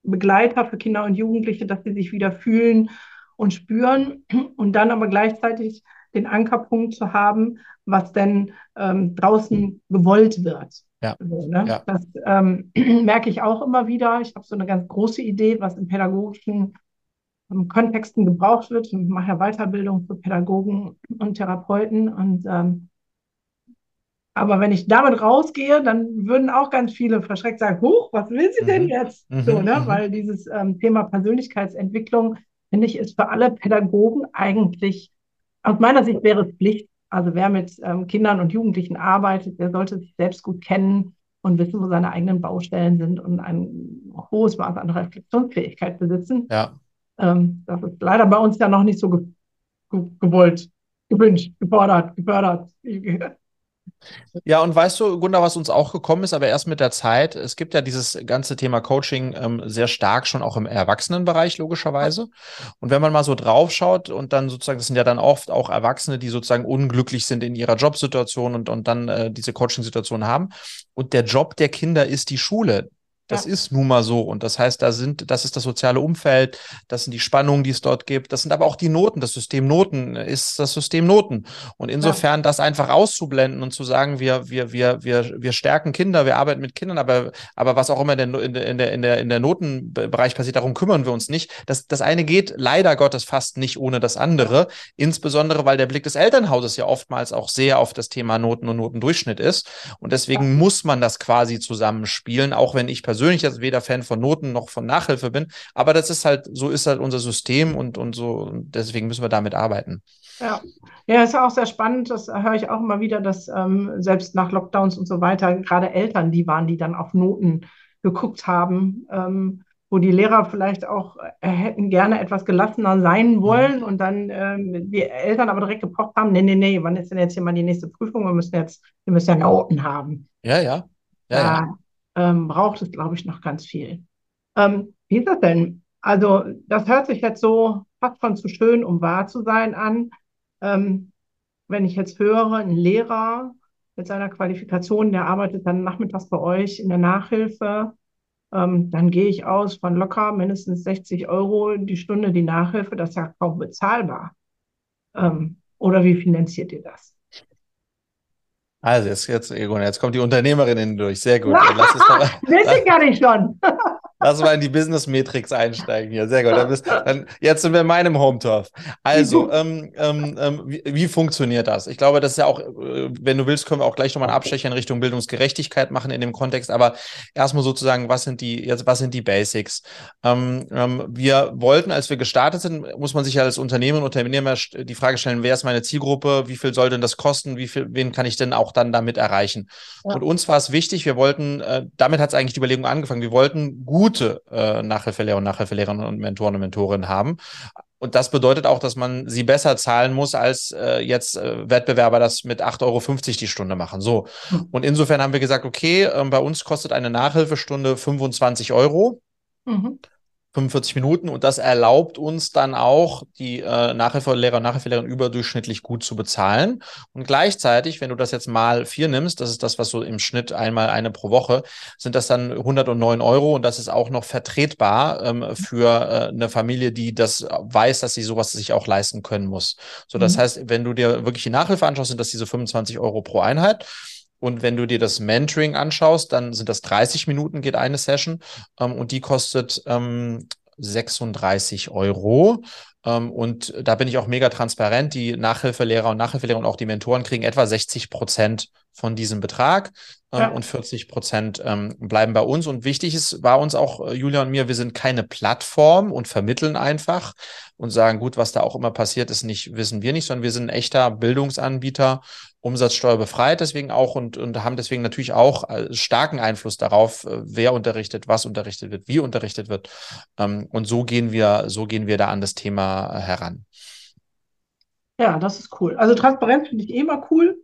Begleiter für Kinder und Jugendliche, dass sie sich wieder fühlen und spüren (clears throat) und dann aber gleichzeitig den Ankerpunkt zu haben, was denn ähm, draußen gewollt wird. Ja. So, ne? ja. Das ähm, (clears throat) merke ich auch immer wieder. Ich habe so eine ganz große Idee, was in pädagogischen ähm, Kontexten gebraucht wird. Ich mache ja Weiterbildung für Pädagogen und Therapeuten. Und ähm, aber wenn ich damit rausgehe, dann würden auch ganz viele verschreckt sagen, huch, was will sie denn mhm. jetzt? Mhm. So, ne? Mhm. Weil dieses ähm, Thema Persönlichkeitsentwicklung, finde ich, ist für alle Pädagogen eigentlich, aus meiner Sicht wäre es Pflicht, also wer mit ähm, Kindern und Jugendlichen arbeitet, der sollte sich selbst gut kennen und wissen, wo seine eigenen Baustellen sind und ein hohes Maß an Reflexionsfähigkeit besitzen. Ja. Ähm, das ist leider bei uns ja noch nicht so ge ge gewollt, gewünscht, gefordert, gefördert. Ja, und weißt du, Gunda, was uns auch gekommen ist, aber erst mit der Zeit. Es gibt ja dieses ganze Thema Coaching ähm, sehr stark schon auch im Erwachsenenbereich, logischerweise. Und wenn man mal so draufschaut und dann sozusagen, das sind ja dann oft auch Erwachsene, die sozusagen unglücklich sind in ihrer Jobsituation und, und dann äh, diese Coaching-Situation haben. Und der Job der Kinder ist die Schule. Das ja. ist nun mal so. Und das heißt, da sind, das ist das soziale Umfeld, das sind die Spannungen, die es dort gibt, das sind aber auch die Noten. Das System Noten ist das System Noten. Und insofern ja. das einfach auszublenden und zu sagen, wir, wir, wir, wir, wir stärken Kinder, wir arbeiten mit Kindern, aber, aber was auch immer in der, in der, in der, in der, Notenbereich passiert, darum kümmern wir uns nicht. Das, das eine geht leider Gottes fast nicht ohne das andere. Insbesondere, weil der Blick des Elternhauses ja oftmals auch sehr auf das Thema Noten und Notendurchschnitt ist. Und deswegen ja. muss man das quasi zusammenspielen, auch wenn ich persönlich persönlich jetzt weder Fan von Noten noch von Nachhilfe bin, aber das ist halt, so ist halt unser System und, und so, und deswegen müssen wir damit arbeiten. Ja. ja, ist ja auch sehr spannend, das höre ich auch immer wieder, dass ähm, selbst nach Lockdowns und so weiter gerade Eltern die waren, die dann auf Noten geguckt haben. Ähm, wo die Lehrer vielleicht auch äh, hätten gerne etwas gelassener sein mhm. wollen mhm. und dann ähm, die Eltern aber direkt gepocht haben, nee, nee, nee, wann ist denn jetzt hier mal die nächste Prüfung? Wir müssen jetzt, wir müssen ja Noten haben. Ja, ja. ja, ja ähm, braucht es, glaube ich, noch ganz viel. Ähm, wie ist das denn? Also, das hört sich jetzt so fast von zu schön, um wahr zu sein an. Ähm, wenn ich jetzt höre, ein Lehrer mit seiner Qualifikation, der arbeitet dann nachmittags bei euch in der Nachhilfe, ähm, dann gehe ich aus von locker mindestens 60 Euro die Stunde die Nachhilfe. Das ist ja kaum bezahlbar. Ähm, oder wie finanziert ihr das? Also jetzt, jetzt, jetzt kommt die Unternehmerin in durch. Sehr gut. (laughs) Lass es doch, Wissen kann ich schon. (laughs) Lass mal in die Business Matrix einsteigen hier. Sehr gut. Dann bist, dann, jetzt sind wir in meinem Home-Turf. Also, ähm, ähm, ähm, wie, wie, funktioniert das? Ich glaube, das ist ja auch, äh, wenn du willst, können wir auch gleich nochmal einen Abstecher in Richtung Bildungsgerechtigkeit machen in dem Kontext. Aber erstmal sozusagen, was sind die, jetzt, was sind die Basics? Ähm, ähm, wir wollten, als wir gestartet sind, muss man sich ja als Unternehmen und Unternehmer die Frage stellen, wer ist meine Zielgruppe? Wie viel soll denn das kosten? Wie viel, wen kann ich denn auch dann damit erreichen? Ja. Und uns war es wichtig, wir wollten, äh, damit hat es eigentlich die Überlegung angefangen, wir wollten gut gute äh, Nachhilfelehrer und Nachhilfelehrerinnen und Mentoren und Mentorinnen haben. Und das bedeutet auch, dass man sie besser zahlen muss, als äh, jetzt äh, Wettbewerber das mit 8,50 Euro die Stunde machen. So. Hm. Und insofern haben wir gesagt, okay, äh, bei uns kostet eine Nachhilfestunde 25 Euro. Mhm. 45 Minuten und das erlaubt uns dann auch, die äh, Nachhilfelehrer und Nachhilfelehrer überdurchschnittlich gut zu bezahlen. Und gleichzeitig, wenn du das jetzt mal vier nimmst, das ist das, was so im Schnitt einmal eine pro Woche, sind das dann 109 Euro und das ist auch noch vertretbar ähm, für äh, eine Familie, die das weiß, dass sie sowas sich auch leisten können muss. So, das mhm. heißt, wenn du dir wirklich die Nachhilfe anschaust, sind das diese 25 Euro pro Einheit. Und wenn du dir das Mentoring anschaust, dann sind das 30 Minuten, geht eine Session ähm, und die kostet ähm, 36 Euro. Ähm, und da bin ich auch mega transparent. Die Nachhilfelehrer und Nachhilfelehrer und auch die Mentoren kriegen etwa 60 Prozent von diesem Betrag ähm, ja. und 40 Prozent ähm, bleiben bei uns. Und wichtig ist, war uns auch, äh, Julia und mir, wir sind keine Plattform und vermitteln einfach und sagen, gut, was da auch immer passiert ist, nicht, wissen wir nicht, sondern wir sind ein echter Bildungsanbieter, umsatzsteuerbefreit deswegen auch und, und haben deswegen natürlich auch äh, starken Einfluss darauf, äh, wer unterrichtet, was unterrichtet wird, wie unterrichtet wird. Ähm, und so gehen wir, so gehen wir da an das Thema heran. Ja, das ist cool. Also Transparenz finde ich eh immer cool.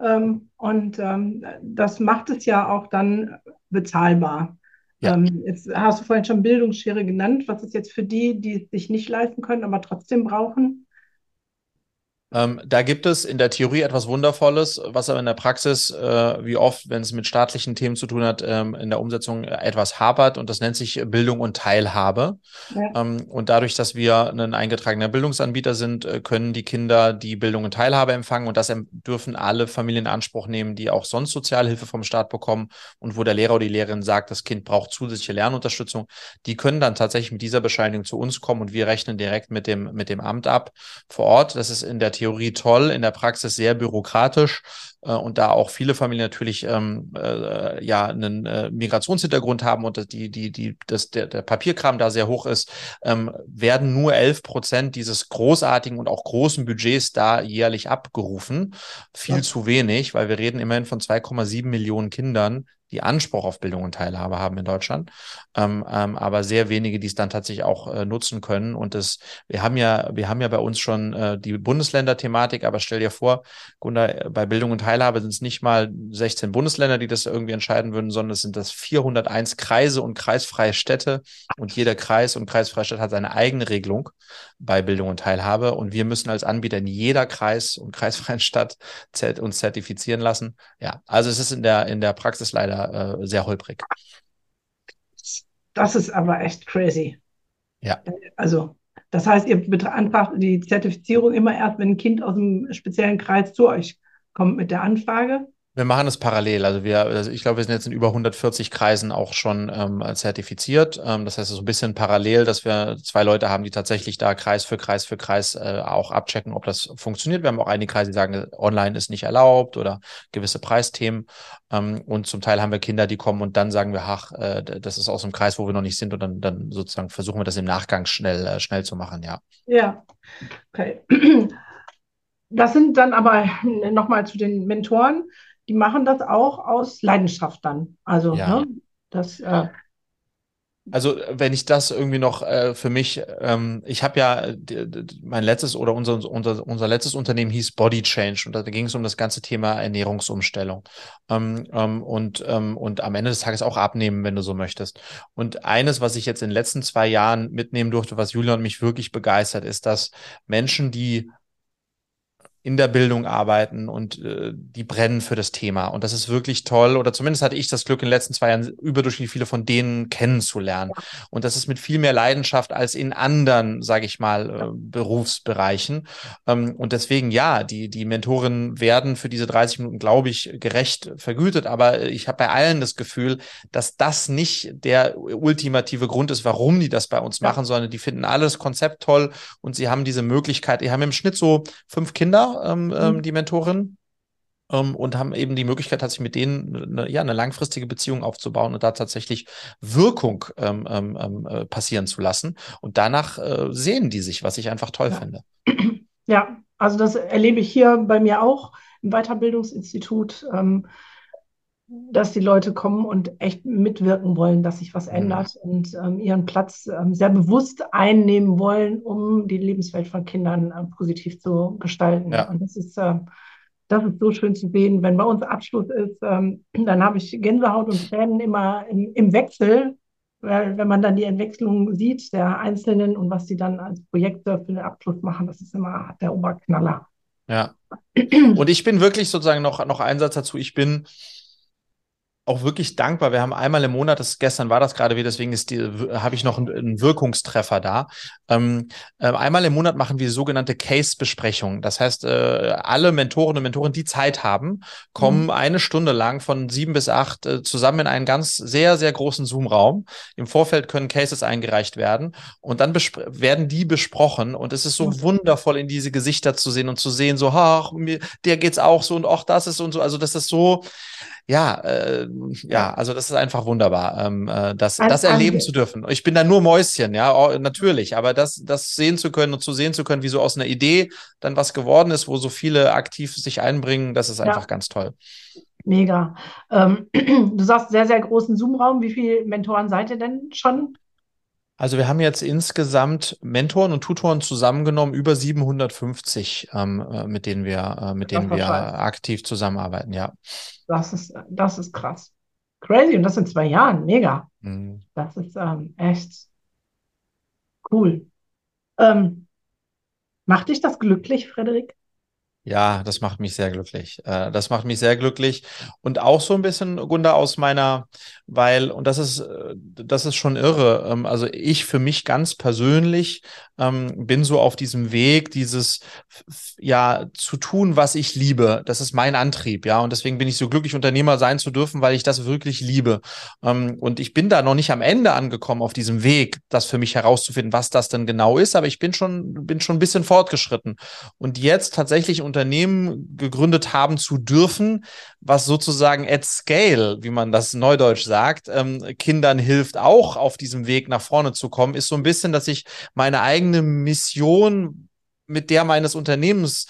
Ähm, und ähm, das macht es ja auch dann bezahlbar. Ja. Jetzt hast du vorhin schon Bildungsschere genannt. Was ist jetzt für die, die es sich nicht leisten können, aber trotzdem brauchen? Ähm, da gibt es in der Theorie etwas Wundervolles, was aber in der Praxis, äh, wie oft, wenn es mit staatlichen Themen zu tun hat, ähm, in der Umsetzung etwas hapert und das nennt sich Bildung und Teilhabe. Ja. Ähm, und dadurch, dass wir ein eingetragener Bildungsanbieter sind, äh, können die Kinder die Bildung und Teilhabe empfangen und das dürfen alle Familien in Anspruch nehmen, die auch sonst Sozialhilfe vom Staat bekommen und wo der Lehrer oder die Lehrerin sagt, das Kind braucht zusätzliche Lernunterstützung. Die können dann tatsächlich mit dieser Bescheinigung zu uns kommen und wir rechnen direkt mit dem, mit dem Amt ab vor Ort. Das ist in der Theorie toll, in der Praxis sehr bürokratisch äh, und da auch viele Familien natürlich ähm, äh, ja einen äh, Migrationshintergrund haben und die, die, die, das, der, der Papierkram da sehr hoch ist, ähm, werden nur 11 Prozent dieses großartigen und auch großen Budgets da jährlich abgerufen. Viel ja. zu wenig, weil wir reden immerhin von 2,7 Millionen Kindern, die Anspruch auf Bildung und Teilhabe haben in Deutschland, ähm, ähm, aber sehr wenige, die es dann tatsächlich auch äh, nutzen können. Und das, wir haben ja, wir haben ja bei uns schon äh, die Bundesländer-Thematik, aber stell dir vor, Gunda, bei Bildung und Teilhabe sind es nicht mal 16 Bundesländer, die das irgendwie entscheiden würden, sondern es sind das 401 Kreise und kreisfreie Städte. Und jeder Kreis und kreisfreie Stadt hat seine eigene Regelung bei Bildung und Teilhabe. Und wir müssen als Anbieter in jeder Kreis und kreisfreien Stadt uns zertifizieren lassen. Ja, also es ist in der, in der Praxis leider äh, sehr holprig. Das ist aber echt crazy. Ja. Also das heißt, ihr beantragt die Zertifizierung immer erst, wenn ein Kind aus einem speziellen Kreis zu euch kommt mit der Anfrage. Wir machen es parallel. Also wir, also ich glaube, wir sind jetzt in über 140 Kreisen auch schon ähm, zertifiziert. Ähm, das heißt, so ein bisschen parallel, dass wir zwei Leute haben, die tatsächlich da Kreis für Kreis für Kreis äh, auch abchecken, ob das funktioniert. Wir haben auch einige Kreise, die sagen, online ist nicht erlaubt oder gewisse Preisthemen. Ähm, und zum Teil haben wir Kinder, die kommen und dann sagen wir, ach, äh, das ist aus einem Kreis, wo wir noch nicht sind. Und dann, dann sozusagen versuchen wir das im Nachgang schnell, äh, schnell zu machen, ja. Ja, okay. (clears throat) Das sind dann aber nochmal zu den Mentoren die machen das auch aus Leidenschaft dann. Also, ja. ne, das. Äh, also wenn ich das irgendwie noch äh, für mich, ähm, ich habe ja mein letztes oder unser, unser, unser letztes Unternehmen hieß Body Change und da ging es um das ganze Thema Ernährungsumstellung ähm, ähm, und, ähm, und am Ende des Tages auch abnehmen, wenn du so möchtest. Und eines, was ich jetzt in den letzten zwei Jahren mitnehmen durfte, was Julian mich wirklich begeistert, ist, dass Menschen, die in der Bildung arbeiten und äh, die brennen für das Thema. Und das ist wirklich toll. Oder zumindest hatte ich das Glück, in den letzten zwei Jahren überdurchschnittlich viele von denen kennenzulernen. Und das ist mit viel mehr Leidenschaft als in anderen, sage ich mal, äh, Berufsbereichen. Ähm, und deswegen, ja, die, die Mentorinnen werden für diese 30 Minuten, glaube ich, gerecht vergütet. Aber ich habe bei allen das Gefühl, dass das nicht der ultimative Grund ist, warum die das bei uns ja. machen, sondern die finden alles Konzept toll und sie haben diese Möglichkeit. Die haben im Schnitt so fünf Kinder ähm, ähm, mhm. die Mentorin. Ähm, und haben eben die Möglichkeit, tatsächlich mit denen eine, ja, eine langfristige Beziehung aufzubauen und da tatsächlich Wirkung ähm, ähm, ähm, äh, passieren zu lassen. Und danach äh, sehen die sich, was ich einfach toll ja. finde. (clears throat) Ja, also das erlebe ich hier bei mir auch im Weiterbildungsinstitut. Ähm, dass die Leute kommen und echt mitwirken wollen, dass sich was mhm. ändert und ähm, ihren Platz ähm, sehr bewusst einnehmen wollen, um die Lebenswelt von Kindern äh, positiv zu gestalten. Ja. Und das ist, äh, das ist so schön zu sehen. Wenn bei uns Abschluss ist, ähm, dann habe ich Gänsehaut und Tränen immer im, im Wechsel, weil wenn man dann die Entwicklung sieht der Einzelnen und was sie dann als Projekte für den Abschluss machen, das ist immer der Oberknaller. Ja. (clears throat) Und ich bin wirklich sozusagen noch, noch ein Satz dazu. Ich bin auch wirklich dankbar. Wir haben einmal im Monat, das gestern war das gerade wieder, deswegen ist die, habe ich noch einen, einen Wirkungstreffer da. Ähm, äh, einmal im Monat machen wir sogenannte Case-Besprechungen. Das heißt, äh, alle Mentoren und Mentoren, die Zeit haben, kommen mhm. eine Stunde lang von sieben bis acht äh, zusammen in einen ganz sehr, sehr großen Zoom-Raum. Im Vorfeld können Cases eingereicht werden und dann werden die besprochen. Und es ist so mhm. wundervoll, in diese Gesichter zu sehen und zu sehen, so, ach, mir, der geht's auch so und auch das ist und so. Also das ist so, ja, äh, ja, also das ist einfach wunderbar, ähm, äh, das, das erleben zu dürfen. Ich bin da nur Mäuschen, ja, oh, natürlich, aber das, das sehen zu können und zu sehen zu können, wie so aus einer Idee dann was geworden ist, wo so viele aktiv sich einbringen, das ist einfach ja. ganz toll. Mega. Ähm, (clears throat) du sagst sehr, sehr großen Zoom-Raum. Wie viele Mentoren seid ihr denn schon? Also wir haben jetzt insgesamt Mentoren und Tutoren zusammengenommen über 750, ähm, äh, mit denen wir, äh, mit denen wir aktiv zusammenarbeiten, ja. Das ist, das ist krass. Crazy. Und das in zwei Jahren. Mega. Mhm. Das ist ähm, echt cool. Ähm, macht dich das glücklich, Frederik? Ja, das macht mich sehr glücklich. Äh, das macht mich sehr glücklich. Und auch so ein bisschen, Gunda, aus meiner, weil, und das ist, äh, das ist schon irre. Ähm, also ich für mich ganz persönlich ähm, bin so auf diesem Weg, dieses, ja, zu tun, was ich liebe. Das ist mein Antrieb, ja. Und deswegen bin ich so glücklich, Unternehmer sein zu dürfen, weil ich das wirklich liebe. Ähm, und ich bin da noch nicht am Ende angekommen auf diesem Weg, das für mich herauszufinden, was das denn genau ist. Aber ich bin schon, bin schon ein bisschen fortgeschritten. Und jetzt tatsächlich Unternehmen gegründet haben zu dürfen, was sozusagen at scale, wie man das neudeutsch sagt, ähm, Kindern hilft, auch auf diesem Weg nach vorne zu kommen, ist so ein bisschen, dass ich meine eigene Mission mit der meines Unternehmens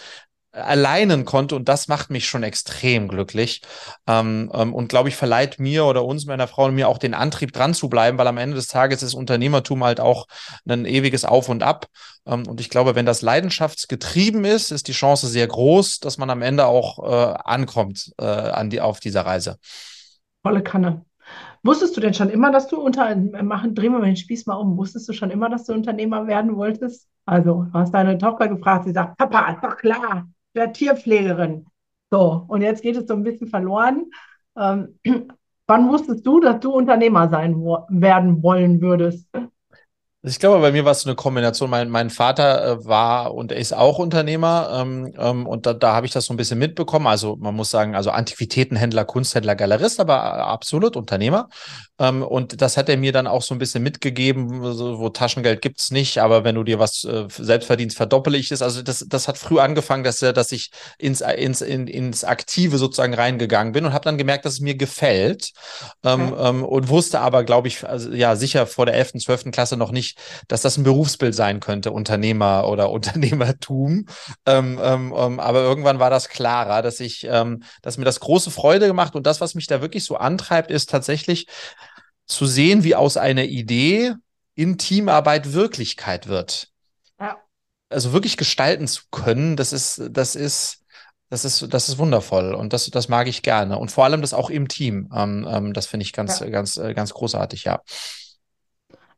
alleinen konnte und das macht mich schon extrem glücklich ähm, ähm, und glaube ich verleiht mir oder uns, meiner Frau und mir auch den Antrieb dran zu bleiben, weil am Ende des Tages ist Unternehmertum halt auch ein ewiges Auf und Ab ähm, und ich glaube, wenn das leidenschaftsgetrieben ist, ist die Chance sehr groß, dass man am Ende auch äh, ankommt äh, an die, auf dieser Reise. Volle Kanne. Wusstest du denn schon immer, dass du unter machen, drehen wir den Spieß mal um, wusstest du schon immer, dass du Unternehmer werden wolltest? Also, du hast deine Tochter gefragt, sie sagt, Papa, doch klar, werde Tierpflegerin. So, und jetzt geht es so ein bisschen verloren. Ähm, (clears throat) wann wusstest du, dass du Unternehmer sein werden wollen würdest? Ich glaube, bei mir war es eine Kombination. Mein, mein Vater äh, war und ist auch Unternehmer ähm, ähm, und da, da habe ich das so ein bisschen mitbekommen. Also man muss sagen, also Antiquitätenhändler, Kunsthändler, Galerist, aber äh, absolut Unternehmer. Ähm, und das hat er mir dann auch so ein bisschen mitgegeben, so, wo Taschengeld gibt's nicht, aber wenn du dir was äh, selbst verdienst, verdoppele ich es. Also das, das hat früh angefangen, dass, dass ich ins, ins, in, ins Aktive sozusagen reingegangen bin und habe dann gemerkt, dass es mir gefällt ähm, okay. ähm, und wusste aber, glaube ich, also, ja sicher vor der 11., 12. Klasse noch nicht, dass das ein Berufsbild sein könnte, Unternehmer oder (laughs) Unternehmertum. Ähm, ähm, ähm, aber irgendwann war das klarer, dass ich, dass mir das große Freude gemacht und das, was mich da wirklich so antreibt, ist tatsächlich zu sehen, wie aus einer Idee in Teamarbeit Wirklichkeit wird. Ja. Also wirklich gestalten zu können, das ist, das ist, das ist, das ist wundervoll und das, das mag ich gerne. Und vor allem das auch im Team. Ähm, ähm, das finde ich ganz, ja. ganz, äh, ganz großartig, ja.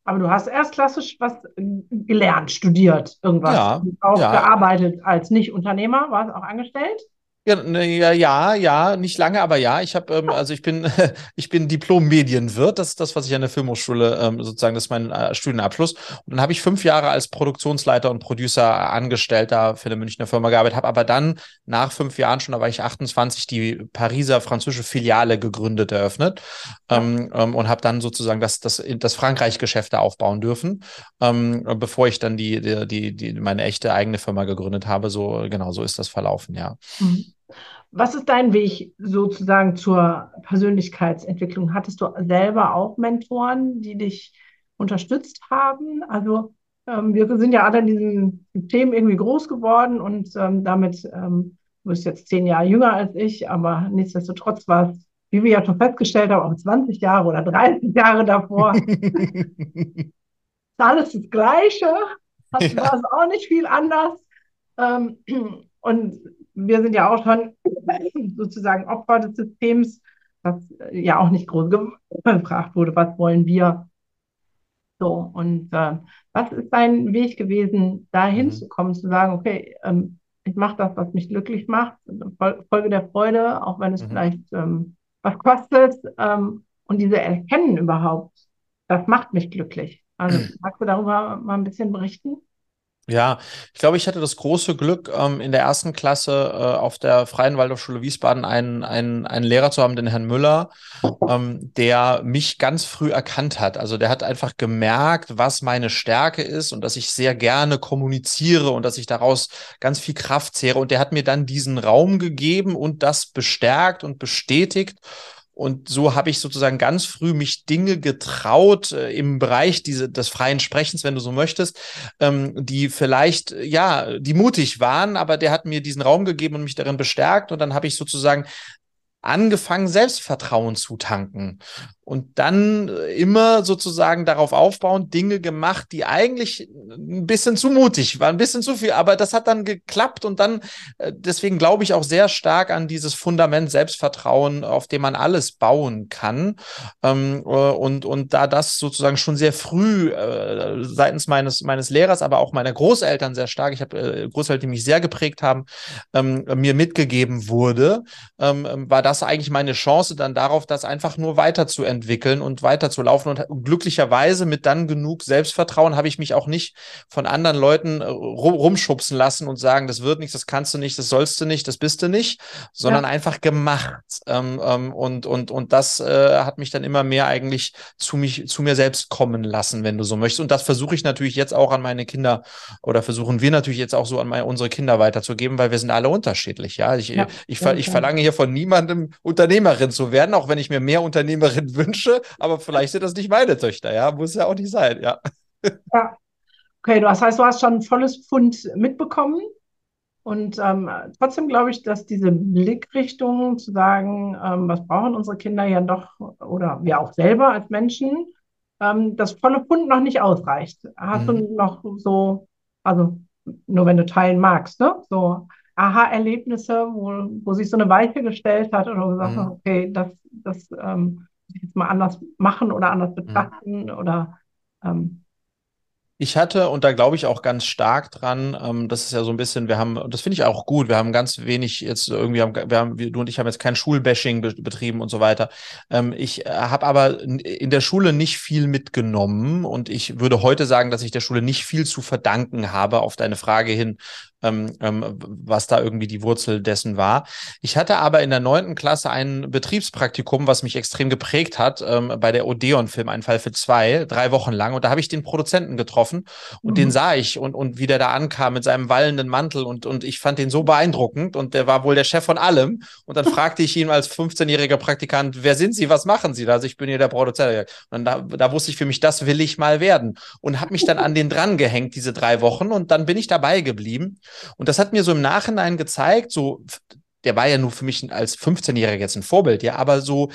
Aber du hast erst klassisch was gelernt, studiert, irgendwas. Ja, auch ja. gearbeitet als Nicht-Unternehmer, warst auch angestellt? Ne, ja, ja, ja, nicht lange, aber ja. Ich habe, ähm, also ich bin, (laughs) ich bin Diplom-Medienwirt. Das ist das, was ich an der Filmhochschule ähm, sozusagen, das ist mein äh, Studienabschluss. Und dann habe ich fünf Jahre als Produktionsleiter und Producer Angestellter für eine Münchner Firma gearbeitet, habe aber dann nach fünf Jahren schon, da war ich 28, die Pariser französische Filiale gegründet, eröffnet ähm, ähm, und habe dann sozusagen das, das, das Frankreich-Geschäft da aufbauen dürfen, ähm, bevor ich dann die, die, die, die, meine echte eigene Firma gegründet habe. So, genau, so ist das verlaufen, ja. Mhm. Was ist dein Weg sozusagen zur Persönlichkeitsentwicklung? Hattest du selber auch Mentoren, die dich unterstützt haben? Also ähm, wir sind ja alle in diesem System irgendwie groß geworden und ähm, damit, ähm, du bist jetzt zehn Jahre jünger als ich, aber nichtsdestotrotz war es, wie wir ja schon festgestellt haben, auch 20 Jahre oder 30 Jahre davor. (laughs) alles das Gleiche, (laughs) hat, ja. war es auch nicht viel anders. Ähm, und wir sind ja auch schon (laughs) sozusagen Opfer des Systems, was ja auch nicht groß gefragt wurde, was wollen wir? So, und äh, was ist dein Weg gewesen, da hinzukommen, mhm. zu sagen, okay, ähm, ich mache das, was mich glücklich macht, Folge der Freude, auch wenn es mhm. vielleicht ähm, was kostet, ähm, und diese Erkennen überhaupt, das macht mich glücklich. Also (clears throat) magst du darüber mal ein bisschen berichten? Ja, ich glaube, ich hatte das große Glück, ähm, in der ersten Klasse äh, auf der Freien Waldorfschule Wiesbaden einen, einen, einen Lehrer zu haben, den Herrn Müller, ähm, der mich ganz früh erkannt hat. Also der hat einfach gemerkt, was meine Stärke ist und dass ich sehr gerne kommuniziere und dass ich daraus ganz viel Kraft zehre. Und der hat mir dann diesen Raum gegeben und das bestärkt und bestätigt. Und so habe ich sozusagen ganz früh mich Dinge getraut äh, im Bereich diese, des freien Sprechens, wenn du so möchtest, ähm, die vielleicht, ja, die mutig waren, aber der hat mir diesen Raum gegeben und mich darin bestärkt. Und dann habe ich sozusagen angefangen, Selbstvertrauen zu tanken und dann äh, immer sozusagen darauf aufbauend Dinge gemacht, die eigentlich ein bisschen zu mutig waren, ein bisschen zu viel, aber das hat dann geklappt und dann, äh, deswegen glaube ich auch sehr stark an dieses Fundament Selbstvertrauen, auf dem man alles bauen kann. Ähm, äh, und, und da das sozusagen schon sehr früh seitens meines, meines Lehrers, aber auch meiner Großeltern sehr stark, ich habe Großeltern, die mich sehr geprägt haben, ähm, mir mitgegeben wurde, ähm, war das eigentlich meine Chance dann darauf, das einfach nur weiterzuentwickeln weiterzuentwickeln und weiterzulaufen. Und glücklicherweise mit dann genug Selbstvertrauen habe ich mich auch nicht von anderen Leuten äh, rumschubsen lassen und sagen, das wird nichts, das kannst du nicht, das sollst du nicht, das bist du nicht, sondern ja. einfach gemacht. Ähm, ähm, und, und, und das äh, hat mich dann immer mehr eigentlich zu mich, zu mir selbst kommen lassen, wenn du so möchtest. Und das versuche ich natürlich jetzt auch an meine Kinder oder versuchen wir natürlich jetzt auch so an meine, unsere Kinder weiterzugeben, weil wir sind alle unterschiedlich. Ja, ich, ja, ich, ich, ich verlange hier von niemandem Unternehmerin zu werden, auch wenn ich mir mehr Unternehmerin (laughs) wünsche Wünsche, aber vielleicht sind das nicht meine Töchter, ja, muss ja auch nicht sein, ja. Ja. Okay, das heißt, du hast schon ein volles Pfund mitbekommen Und ähm, trotzdem glaube ich, dass diese Blickrichtung zu sagen, ähm, was brauchen unsere Kinder ja doch oder wir auch selber als Menschen, ähm, das volle Pfund noch nicht ausreicht. Hast mhm. du noch so, also nur wenn du teilen magst, ne? So Aha-Erlebnisse, wo, wo sich so eine Weiche gestellt hat oder gesagt mhm. okay, das, das ähm, jetzt mal anders machen oder anders mhm. betrachten mhm. oder ähm, ich hatte, und da glaube ich auch ganz stark dran, ähm, das ist ja so ein bisschen, wir haben, das finde ich auch gut, wir haben ganz wenig jetzt irgendwie, wir haben, wir, du und ich haben jetzt kein Schulbashing be betrieben und so weiter. Ähm, ich äh, habe aber in der Schule nicht viel mitgenommen und ich würde heute sagen, dass ich der Schule nicht viel zu verdanken habe auf deine Frage hin, ähm, ähm, was da irgendwie die Wurzel dessen war. Ich hatte aber in der neunten Klasse ein Betriebspraktikum, was mich extrem geprägt hat, ähm, bei der Odeon-Film, ein Fall für zwei, drei Wochen lang. Und da habe ich den Produzenten getroffen und mhm. den sah ich und, und wie der da ankam mit seinem wallenden Mantel und, und ich fand den so beeindruckend und der war wohl der Chef von allem. Und dann (laughs) fragte ich ihn als 15-jähriger Praktikant, wer sind Sie, was machen Sie da? Also ich bin hier der Produzent. Und da, da wusste ich für mich, das will ich mal werden. Und habe mich dann an den dran gehängt, diese drei Wochen. Und dann bin ich dabei geblieben. Und das hat mir so im Nachhinein gezeigt, so der war ja nur für mich als 15-Jähriger jetzt ein Vorbild, ja, aber so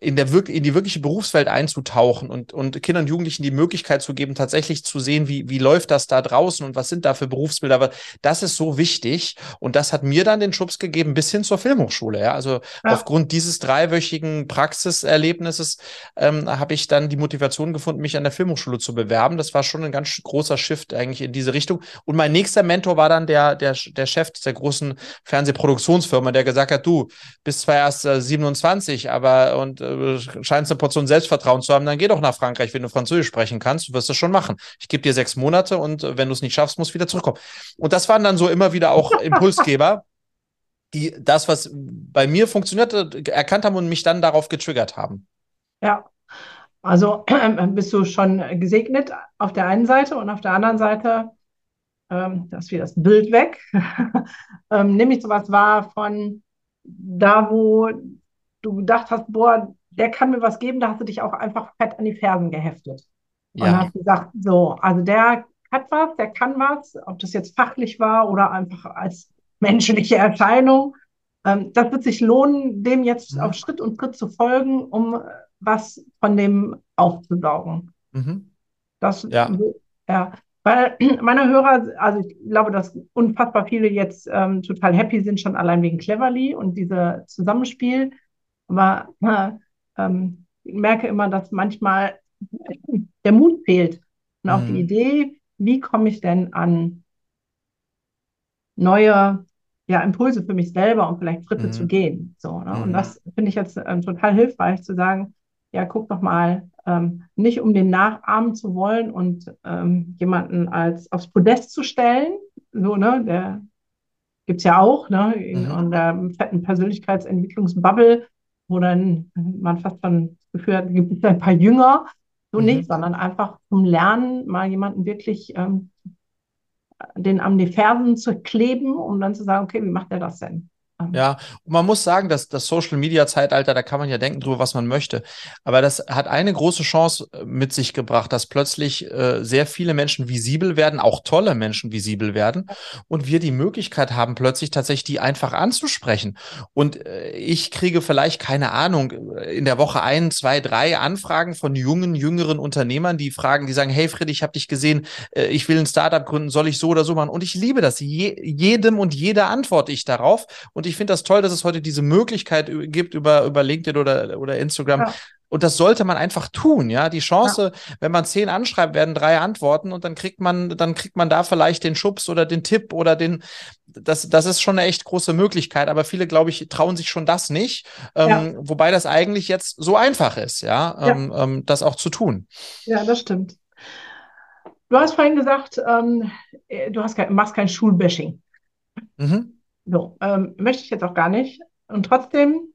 in, der in die wirkliche Berufswelt einzutauchen und, und Kindern und Jugendlichen die Möglichkeit zu geben, tatsächlich zu sehen, wie, wie läuft das da draußen und was sind da für Berufsbilder. Aber das ist so wichtig und das hat mir dann den Schubs gegeben bis hin zur Filmhochschule. Ja? Also ja. aufgrund dieses dreiwöchigen Praxiserlebnisses ähm, habe ich dann die Motivation gefunden, mich an der Filmhochschule zu bewerben. Das war schon ein ganz großer Shift eigentlich in diese Richtung. Und mein nächster Mentor war dann der, der, der Chef der großen Fernsehproduktionsfirma, der gesagt hat, du bist zwar erst äh, 27, aber und äh, scheinst eine Portion Selbstvertrauen zu haben, dann geh doch nach Frankreich, wenn du Französisch sprechen kannst, du wirst das schon machen. Ich gebe dir sechs Monate und äh, wenn du es nicht schaffst, musst du wieder zurückkommen. Und das waren dann so immer wieder auch (laughs) Impulsgeber, die das, was bei mir funktionierte, erkannt haben und mich dann darauf getriggert haben. Ja, also äh, (clears throat) bist du schon gesegnet auf der einen Seite und auf der anderen Seite, ähm, das ist wieder das Bild weg, (laughs) ähm, nämlich sowas war von da, wo du gedacht hast, boah, der kann mir was geben, da hast du dich auch einfach fett an die Fersen geheftet. Und ja. hast gesagt, so, also der hat was, der kann was, ob das jetzt fachlich war oder einfach als menschliche Erscheinung. Ähm, das wird sich lohnen, dem jetzt mhm. auf Schritt und Schritt zu folgen, um was von dem aufzusaugen. Mhm. Das, ja. ja. Weil (clears throat) meine Hörer, also ich glaube, dass unfassbar viele jetzt ähm, total happy sind, schon allein wegen Cleverly und diese Zusammenspiel. Aber äh, ähm, ich merke immer, dass manchmal der Mut fehlt und auch mhm. die Idee, wie komme ich denn an neue ja, Impulse für mich selber und vielleicht Schritte mhm. zu gehen. So, ne? mhm. Und das finde ich jetzt ähm, total hilfreich zu sagen, ja, guck doch mal, ähm, nicht um den nachahmen zu wollen und ähm, jemanden als aufs Podest zu stellen, so, ne, der gibt es ja auch, ne, in, mhm. in der fetten Persönlichkeitsentwicklungsbubble, wo dann man fast schon das Gefühl hat, gibt es ein paar Jünger, so mhm. nicht, sondern einfach zum Lernen mal jemanden wirklich ähm, den an die Fersen zu kleben, um dann zu sagen, okay, wie macht er das denn? Ja, und man muss sagen, dass das Social Media Zeitalter, da kann man ja denken drüber, was man möchte. Aber das hat eine große Chance äh, mit sich gebracht, dass plötzlich äh, sehr viele Menschen visibel werden, auch tolle Menschen visibel werden und wir die Möglichkeit haben, plötzlich tatsächlich die einfach anzusprechen. Und äh, ich kriege vielleicht keine Ahnung, in der Woche ein, zwei, drei Anfragen von jungen, jüngeren Unternehmern, die fragen, die sagen, hey Friedrich, ich habe dich gesehen, äh, ich will ein Startup gründen, soll ich so oder so machen? Und ich liebe das. Je, jedem und jeder antworte ich darauf. Und ich finde das toll, dass es heute diese Möglichkeit gibt über, über LinkedIn oder, oder Instagram. Ja. Und das sollte man einfach tun, ja. Die Chance, ja. wenn man zehn anschreibt, werden drei antworten und dann kriegt man, dann kriegt man da vielleicht den Schubs oder den Tipp oder den, das, das ist schon eine echt große Möglichkeit. Aber viele, glaube ich, trauen sich schon das nicht. Ähm, ja. Wobei das eigentlich jetzt so einfach ist, ja, ähm, ähm, das auch zu tun. Ja, das stimmt. Du hast vorhin gesagt, ähm, du hast kein, machst kein Schulbashing. Mhm. So, ähm, möchte ich jetzt auch gar nicht. Und trotzdem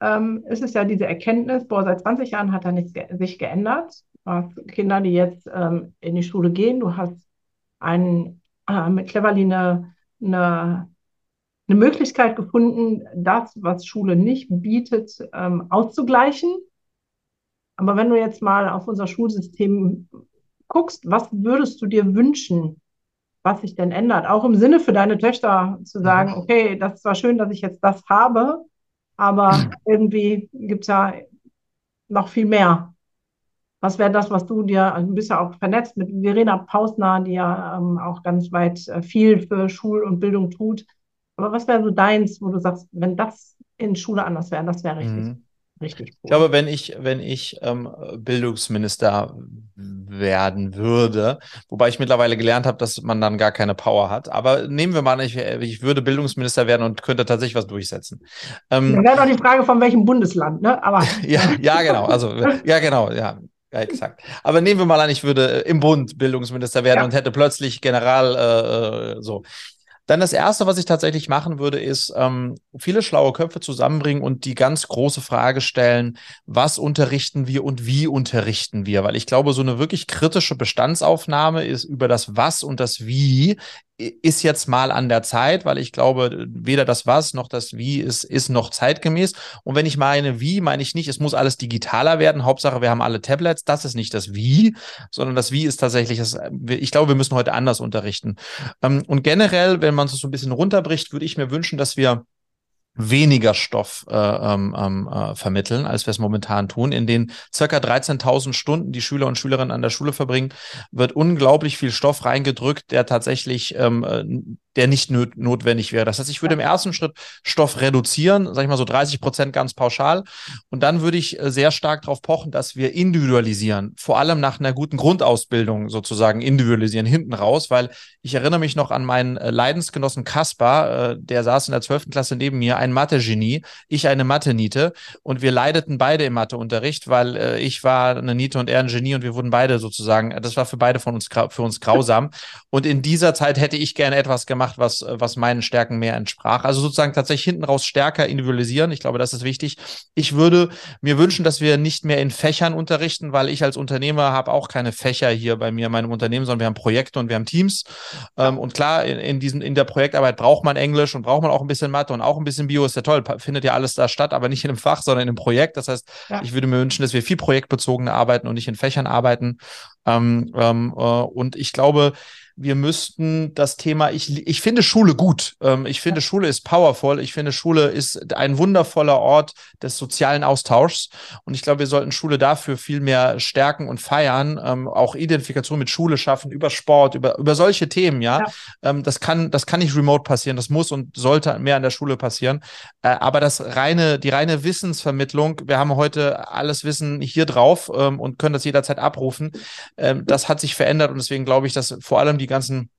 ähm, ist es ja diese Erkenntnis, boah, seit 20 Jahren hat da nichts ge sich geändert. Du Kinder, die jetzt ähm, in die Schule gehen. Du hast einen, äh, mit Cleverly eine, eine, eine Möglichkeit gefunden, das, was Schule nicht bietet, ähm, auszugleichen. Aber wenn du jetzt mal auf unser Schulsystem guckst, was würdest du dir wünschen, was sich denn ändert. Auch im Sinne für deine Töchter zu sagen, mhm. okay, das ist zwar schön, dass ich jetzt das habe, aber irgendwie gibt es ja noch viel mehr. Was wäre das, was du dir, also du bist ja auch vernetzt mit Verena Pausner, die ja ähm, auch ganz weit äh, viel für Schul- und Bildung tut. Aber was wäre so deins, wo du sagst, wenn das in Schule anders wäre, das wäre richtig. Mhm. Richtig cool. Ich glaube, wenn ich, wenn ich ähm, Bildungsminister werden würde, wobei ich mittlerweile gelernt habe, dass man dann gar keine Power hat. Aber nehmen wir mal, ich, ich würde Bildungsminister werden und könnte tatsächlich was durchsetzen. Ähm, dann wäre doch die Frage, von welchem Bundesland, ne? Aber (laughs) ja, ja, genau. Also ja, genau, ja. Ja, exakt. Aber nehmen wir mal an, ich würde im Bund Bildungsminister werden ja. und hätte plötzlich General äh, äh so. Dann das Erste, was ich tatsächlich machen würde, ist ähm, viele schlaue Köpfe zusammenbringen und die ganz große Frage stellen, was unterrichten wir und wie unterrichten wir? Weil ich glaube, so eine wirklich kritische Bestandsaufnahme ist über das Was und das Wie ist jetzt mal an der Zeit, weil ich glaube, weder das Was noch das Wie ist, ist noch zeitgemäß. Und wenn ich meine Wie, meine ich nicht, es muss alles digitaler werden. Hauptsache, wir haben alle Tablets. Das ist nicht das Wie, sondern das Wie ist tatsächlich, das, ich glaube, wir müssen heute anders unterrichten. Ähm, und generell, wenn man es so ein bisschen runterbricht, würde ich mir wünschen, dass wir weniger Stoff äh, ähm, ähm, äh, vermitteln, als wir es momentan tun. In den circa 13.000 Stunden, die Schüler und Schülerinnen an der Schule verbringen, wird unglaublich viel Stoff reingedrückt, der tatsächlich ähm, äh, der nicht notwendig wäre. Das heißt, ich würde im ersten Schritt Stoff reduzieren, sage ich mal so 30 Prozent ganz pauschal. Und dann würde ich äh, sehr stark darauf pochen, dass wir individualisieren, vor allem nach einer guten Grundausbildung sozusagen individualisieren, hinten raus, weil ich erinnere mich noch an meinen äh, Leidensgenossen Kaspar, äh, der saß in der 12. Klasse neben mir, ein Mathe-Genie, ich eine Mathe-Niete und wir leideten beide im Matheunterricht, weil ich war eine Niete und er ein Genie und wir wurden beide sozusagen, das war für beide von uns, für uns grausam. Und in dieser Zeit hätte ich gerne etwas gemacht, gemacht, was, was meinen Stärken mehr entsprach. Also sozusagen tatsächlich hinten raus stärker individualisieren. Ich glaube, das ist wichtig. Ich würde mir wünschen, dass wir nicht mehr in Fächern unterrichten, weil ich als Unternehmer habe auch keine Fächer hier bei mir in meinem Unternehmen, sondern wir haben Projekte und wir haben Teams. Ähm, und klar, in, in, diesen, in der Projektarbeit braucht man Englisch und braucht man auch ein bisschen Mathe und auch ein bisschen Bio. Ist ja toll, findet ja alles da statt, aber nicht in einem Fach, sondern in einem Projekt. Das heißt, ja. ich würde mir wünschen, dass wir viel projektbezogen arbeiten und nicht in Fächern arbeiten. Ähm, ähm, äh, und ich glaube, wir müssten das Thema, ich, ich finde Schule gut. Ähm, ich finde Schule ist powerful. Ich finde Schule ist ein wundervoller Ort des sozialen Austauschs. Und ich glaube, wir sollten Schule dafür viel mehr stärken und feiern, ähm, auch Identifikation mit Schule schaffen, über Sport, über, über solche Themen, ja. ja. Ähm, das kann, das kann nicht remote passieren. Das muss und sollte mehr an der Schule passieren. Äh, aber das reine, die reine Wissensvermittlung, wir haben heute alles Wissen hier drauf und können das jederzeit abrufen. Das hat sich verändert und deswegen glaube ich, dass vor allem die die ganzen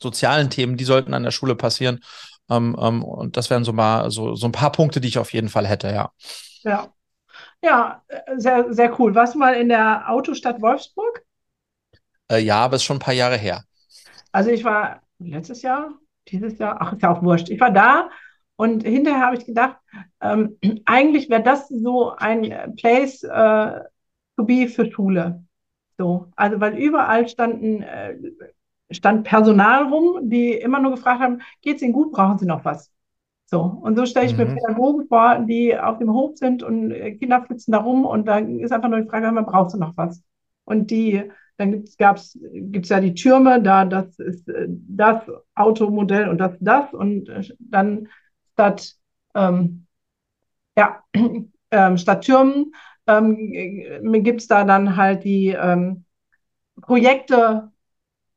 sozialen Themen, die sollten an der Schule passieren. Ähm, ähm, und das wären so mal so, so ein paar Punkte, die ich auf jeden Fall hätte, ja. Ja. Ja, sehr, sehr cool. Warst du mal in der Autostadt Wolfsburg? Äh, ja, aber ist schon ein paar Jahre her. Also ich war letztes Jahr, dieses Jahr, ach, ist ja auch wurscht. Ich war da und hinterher habe ich gedacht, ähm, (clears throat) eigentlich wäre das so ein Place äh, to be für Schule. So, also weil überall standen äh, stand Personal rum, die immer nur gefragt haben, geht's Ihnen gut, brauchen Sie noch was? So, und so stelle ich mhm. mir Pädagogen vor, die auf dem Hof sind und äh, Kinder flitzen da rum und da ist einfach nur die Frage, man braucht sie noch was? Und die, dann gibt's, gab's, gibt's ja die Türme, da, das ist äh, das Automodell und das, das und äh, dann statt, ähm, ja, (clears throat) ähm, statt Türmen ähm, gibt's da dann halt die ähm, Projekte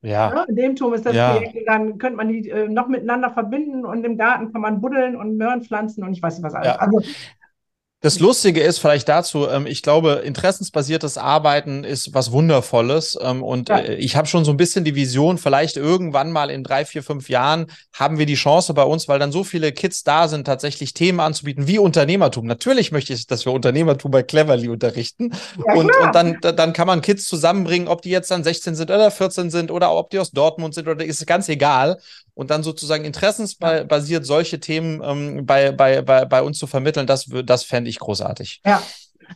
ja. ja. in dem Turm ist das ja. Projekt, dann könnte man die äh, noch miteinander verbinden und im Garten kann man buddeln und Möhren pflanzen und ich weiß nicht was alles. Ja. Also das Lustige ist vielleicht dazu, ähm, ich glaube, interessensbasiertes Arbeiten ist was Wundervolles. Ähm, und ja. äh, ich habe schon so ein bisschen die Vision, vielleicht irgendwann mal in drei, vier, fünf Jahren haben wir die Chance bei uns, weil dann so viele Kids da sind, tatsächlich Themen anzubieten wie Unternehmertum. Natürlich möchte ich, dass wir Unternehmertum bei Cleverly unterrichten. Ja, und, und dann, dann kann man Kids zusammenbringen, ob die jetzt dann 16 sind oder 14 sind oder ob die aus Dortmund sind oder ist ganz egal und dann sozusagen interessensbasiert solche Themen ähm, bei, bei, bei, bei uns zu vermitteln, das, das fände ich großartig. Ja,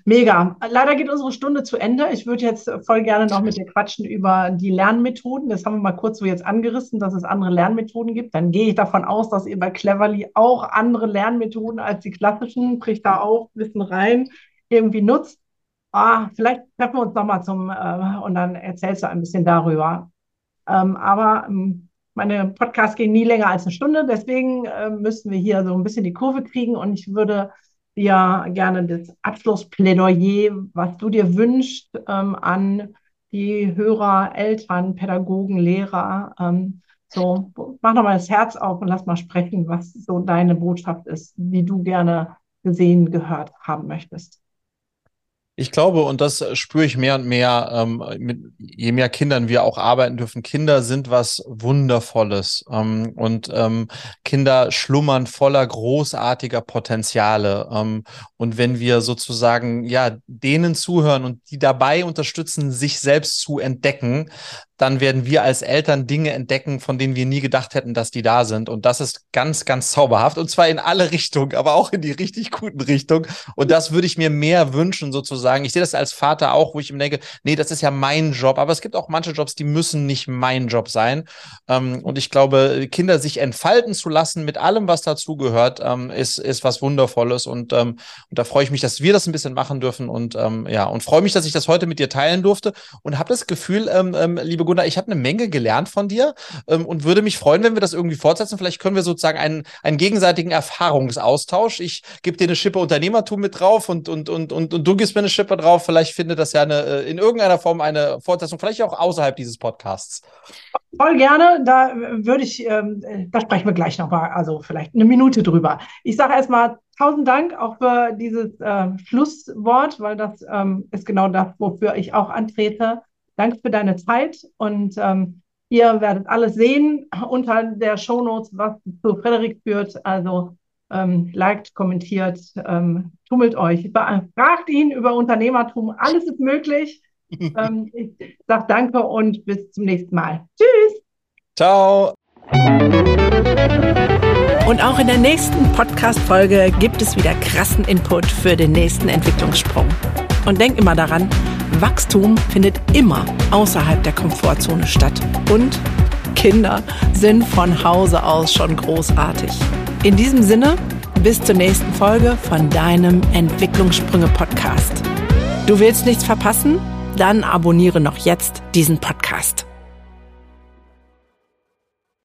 Mega. Leider geht unsere Stunde zu Ende. Ich würde jetzt voll gerne noch mit dir quatschen über die Lernmethoden. Das haben wir mal kurz so jetzt angerissen, dass es andere Lernmethoden gibt. Dann gehe ich davon aus, dass ihr bei Cleverly auch andere Lernmethoden als die klassischen, bricht da auch Wissen rein, irgendwie nutzt. Ah, vielleicht treffen wir uns nochmal zum äh, und dann erzählst du ein bisschen darüber. Ähm, aber ähm, meine Podcasts gehen nie länger als eine Stunde, deswegen äh, müssen wir hier so ein bisschen die Kurve kriegen und ich würde dir gerne das Abschlussplädoyer, was du dir wünschst, ähm, an die Hörer, Eltern, Pädagogen, Lehrer. Ähm, so, mach doch mal das Herz auf und lass mal sprechen, was so deine Botschaft ist, wie du gerne gesehen, gehört haben möchtest. Ich glaube, und das spüre ich mehr und mehr, ähm, mit, je mehr Kindern wir auch arbeiten dürfen. Kinder sind was Wundervolles ähm, und ähm, Kinder schlummern voller großartiger Potenziale. Ähm, und wenn wir sozusagen ja denen zuhören und die dabei unterstützen, sich selbst zu entdecken, dann werden wir als Eltern Dinge entdecken, von denen wir nie gedacht hätten, dass die da sind. Und das ist ganz, ganz zauberhaft. Und zwar in alle (laughs) Richtungen, aber auch in die richtig guten Richtungen. Und das würde ich mir mehr wünschen, sozusagen. Ich sehe das als Vater auch, wo ich mir denke, nee, das ist ja mein Job. Aber es gibt auch manche Jobs, die müssen nicht mein Job sein. Ähm, und ich glaube, Kinder sich entfalten zu lassen mit allem, was dazugehört, ähm, ist, ist was Wundervolles. Und, ähm, und da freue ich mich, dass wir das ein bisschen machen dürfen. Und ja, und freue mich, dass ich das heute mit dir teilen durfte. Und habe das Gefühl, ähm, Gunnar, ich habe eine Menge gelernt von dir ähm, und würde mich freuen, wenn wir das irgendwie fortsetzen. Vielleicht können wir sozusagen einen, einen gegenseitigen Erfahrungsaustausch. Ich gebe dir eine Schippe Unternehmertum mit drauf und, und, und, und, und du gibst mir eine Schippe drauf. Vielleicht findet das ja eine, äh, in irgendeiner Form eine Fortsetzung, vielleicht auch außerhalb dieses Podcasts. Voll gerne. Da würde ich, ähm, da sprechen wir gleich nochmal, also vielleicht eine Minute drüber. Ich sage erstmal tausend Dank auch für dieses äh, Schlusswort, weil das ähm, ist genau das, wofür ich auch antrete. Danke für deine Zeit und ähm, ihr werdet alles sehen unter der Shownotes, was zu Frederik führt. Also ähm, liked, kommentiert, ähm, tummelt euch, fragt ihn über Unternehmertum. Alles ist möglich. (laughs) ähm, ich sage danke und bis zum nächsten Mal. Tschüss. Ciao. Und auch in der nächsten Podcast-Folge gibt es wieder krassen Input für den nächsten Entwicklungssprung. Und denk immer daran, Wachstum findet immer außerhalb der Komfortzone statt. Und Kinder sind von Hause aus schon großartig. In diesem Sinne, bis zur nächsten Folge von deinem Entwicklungssprünge-Podcast. Du willst nichts verpassen? Dann abonniere noch jetzt diesen Podcast.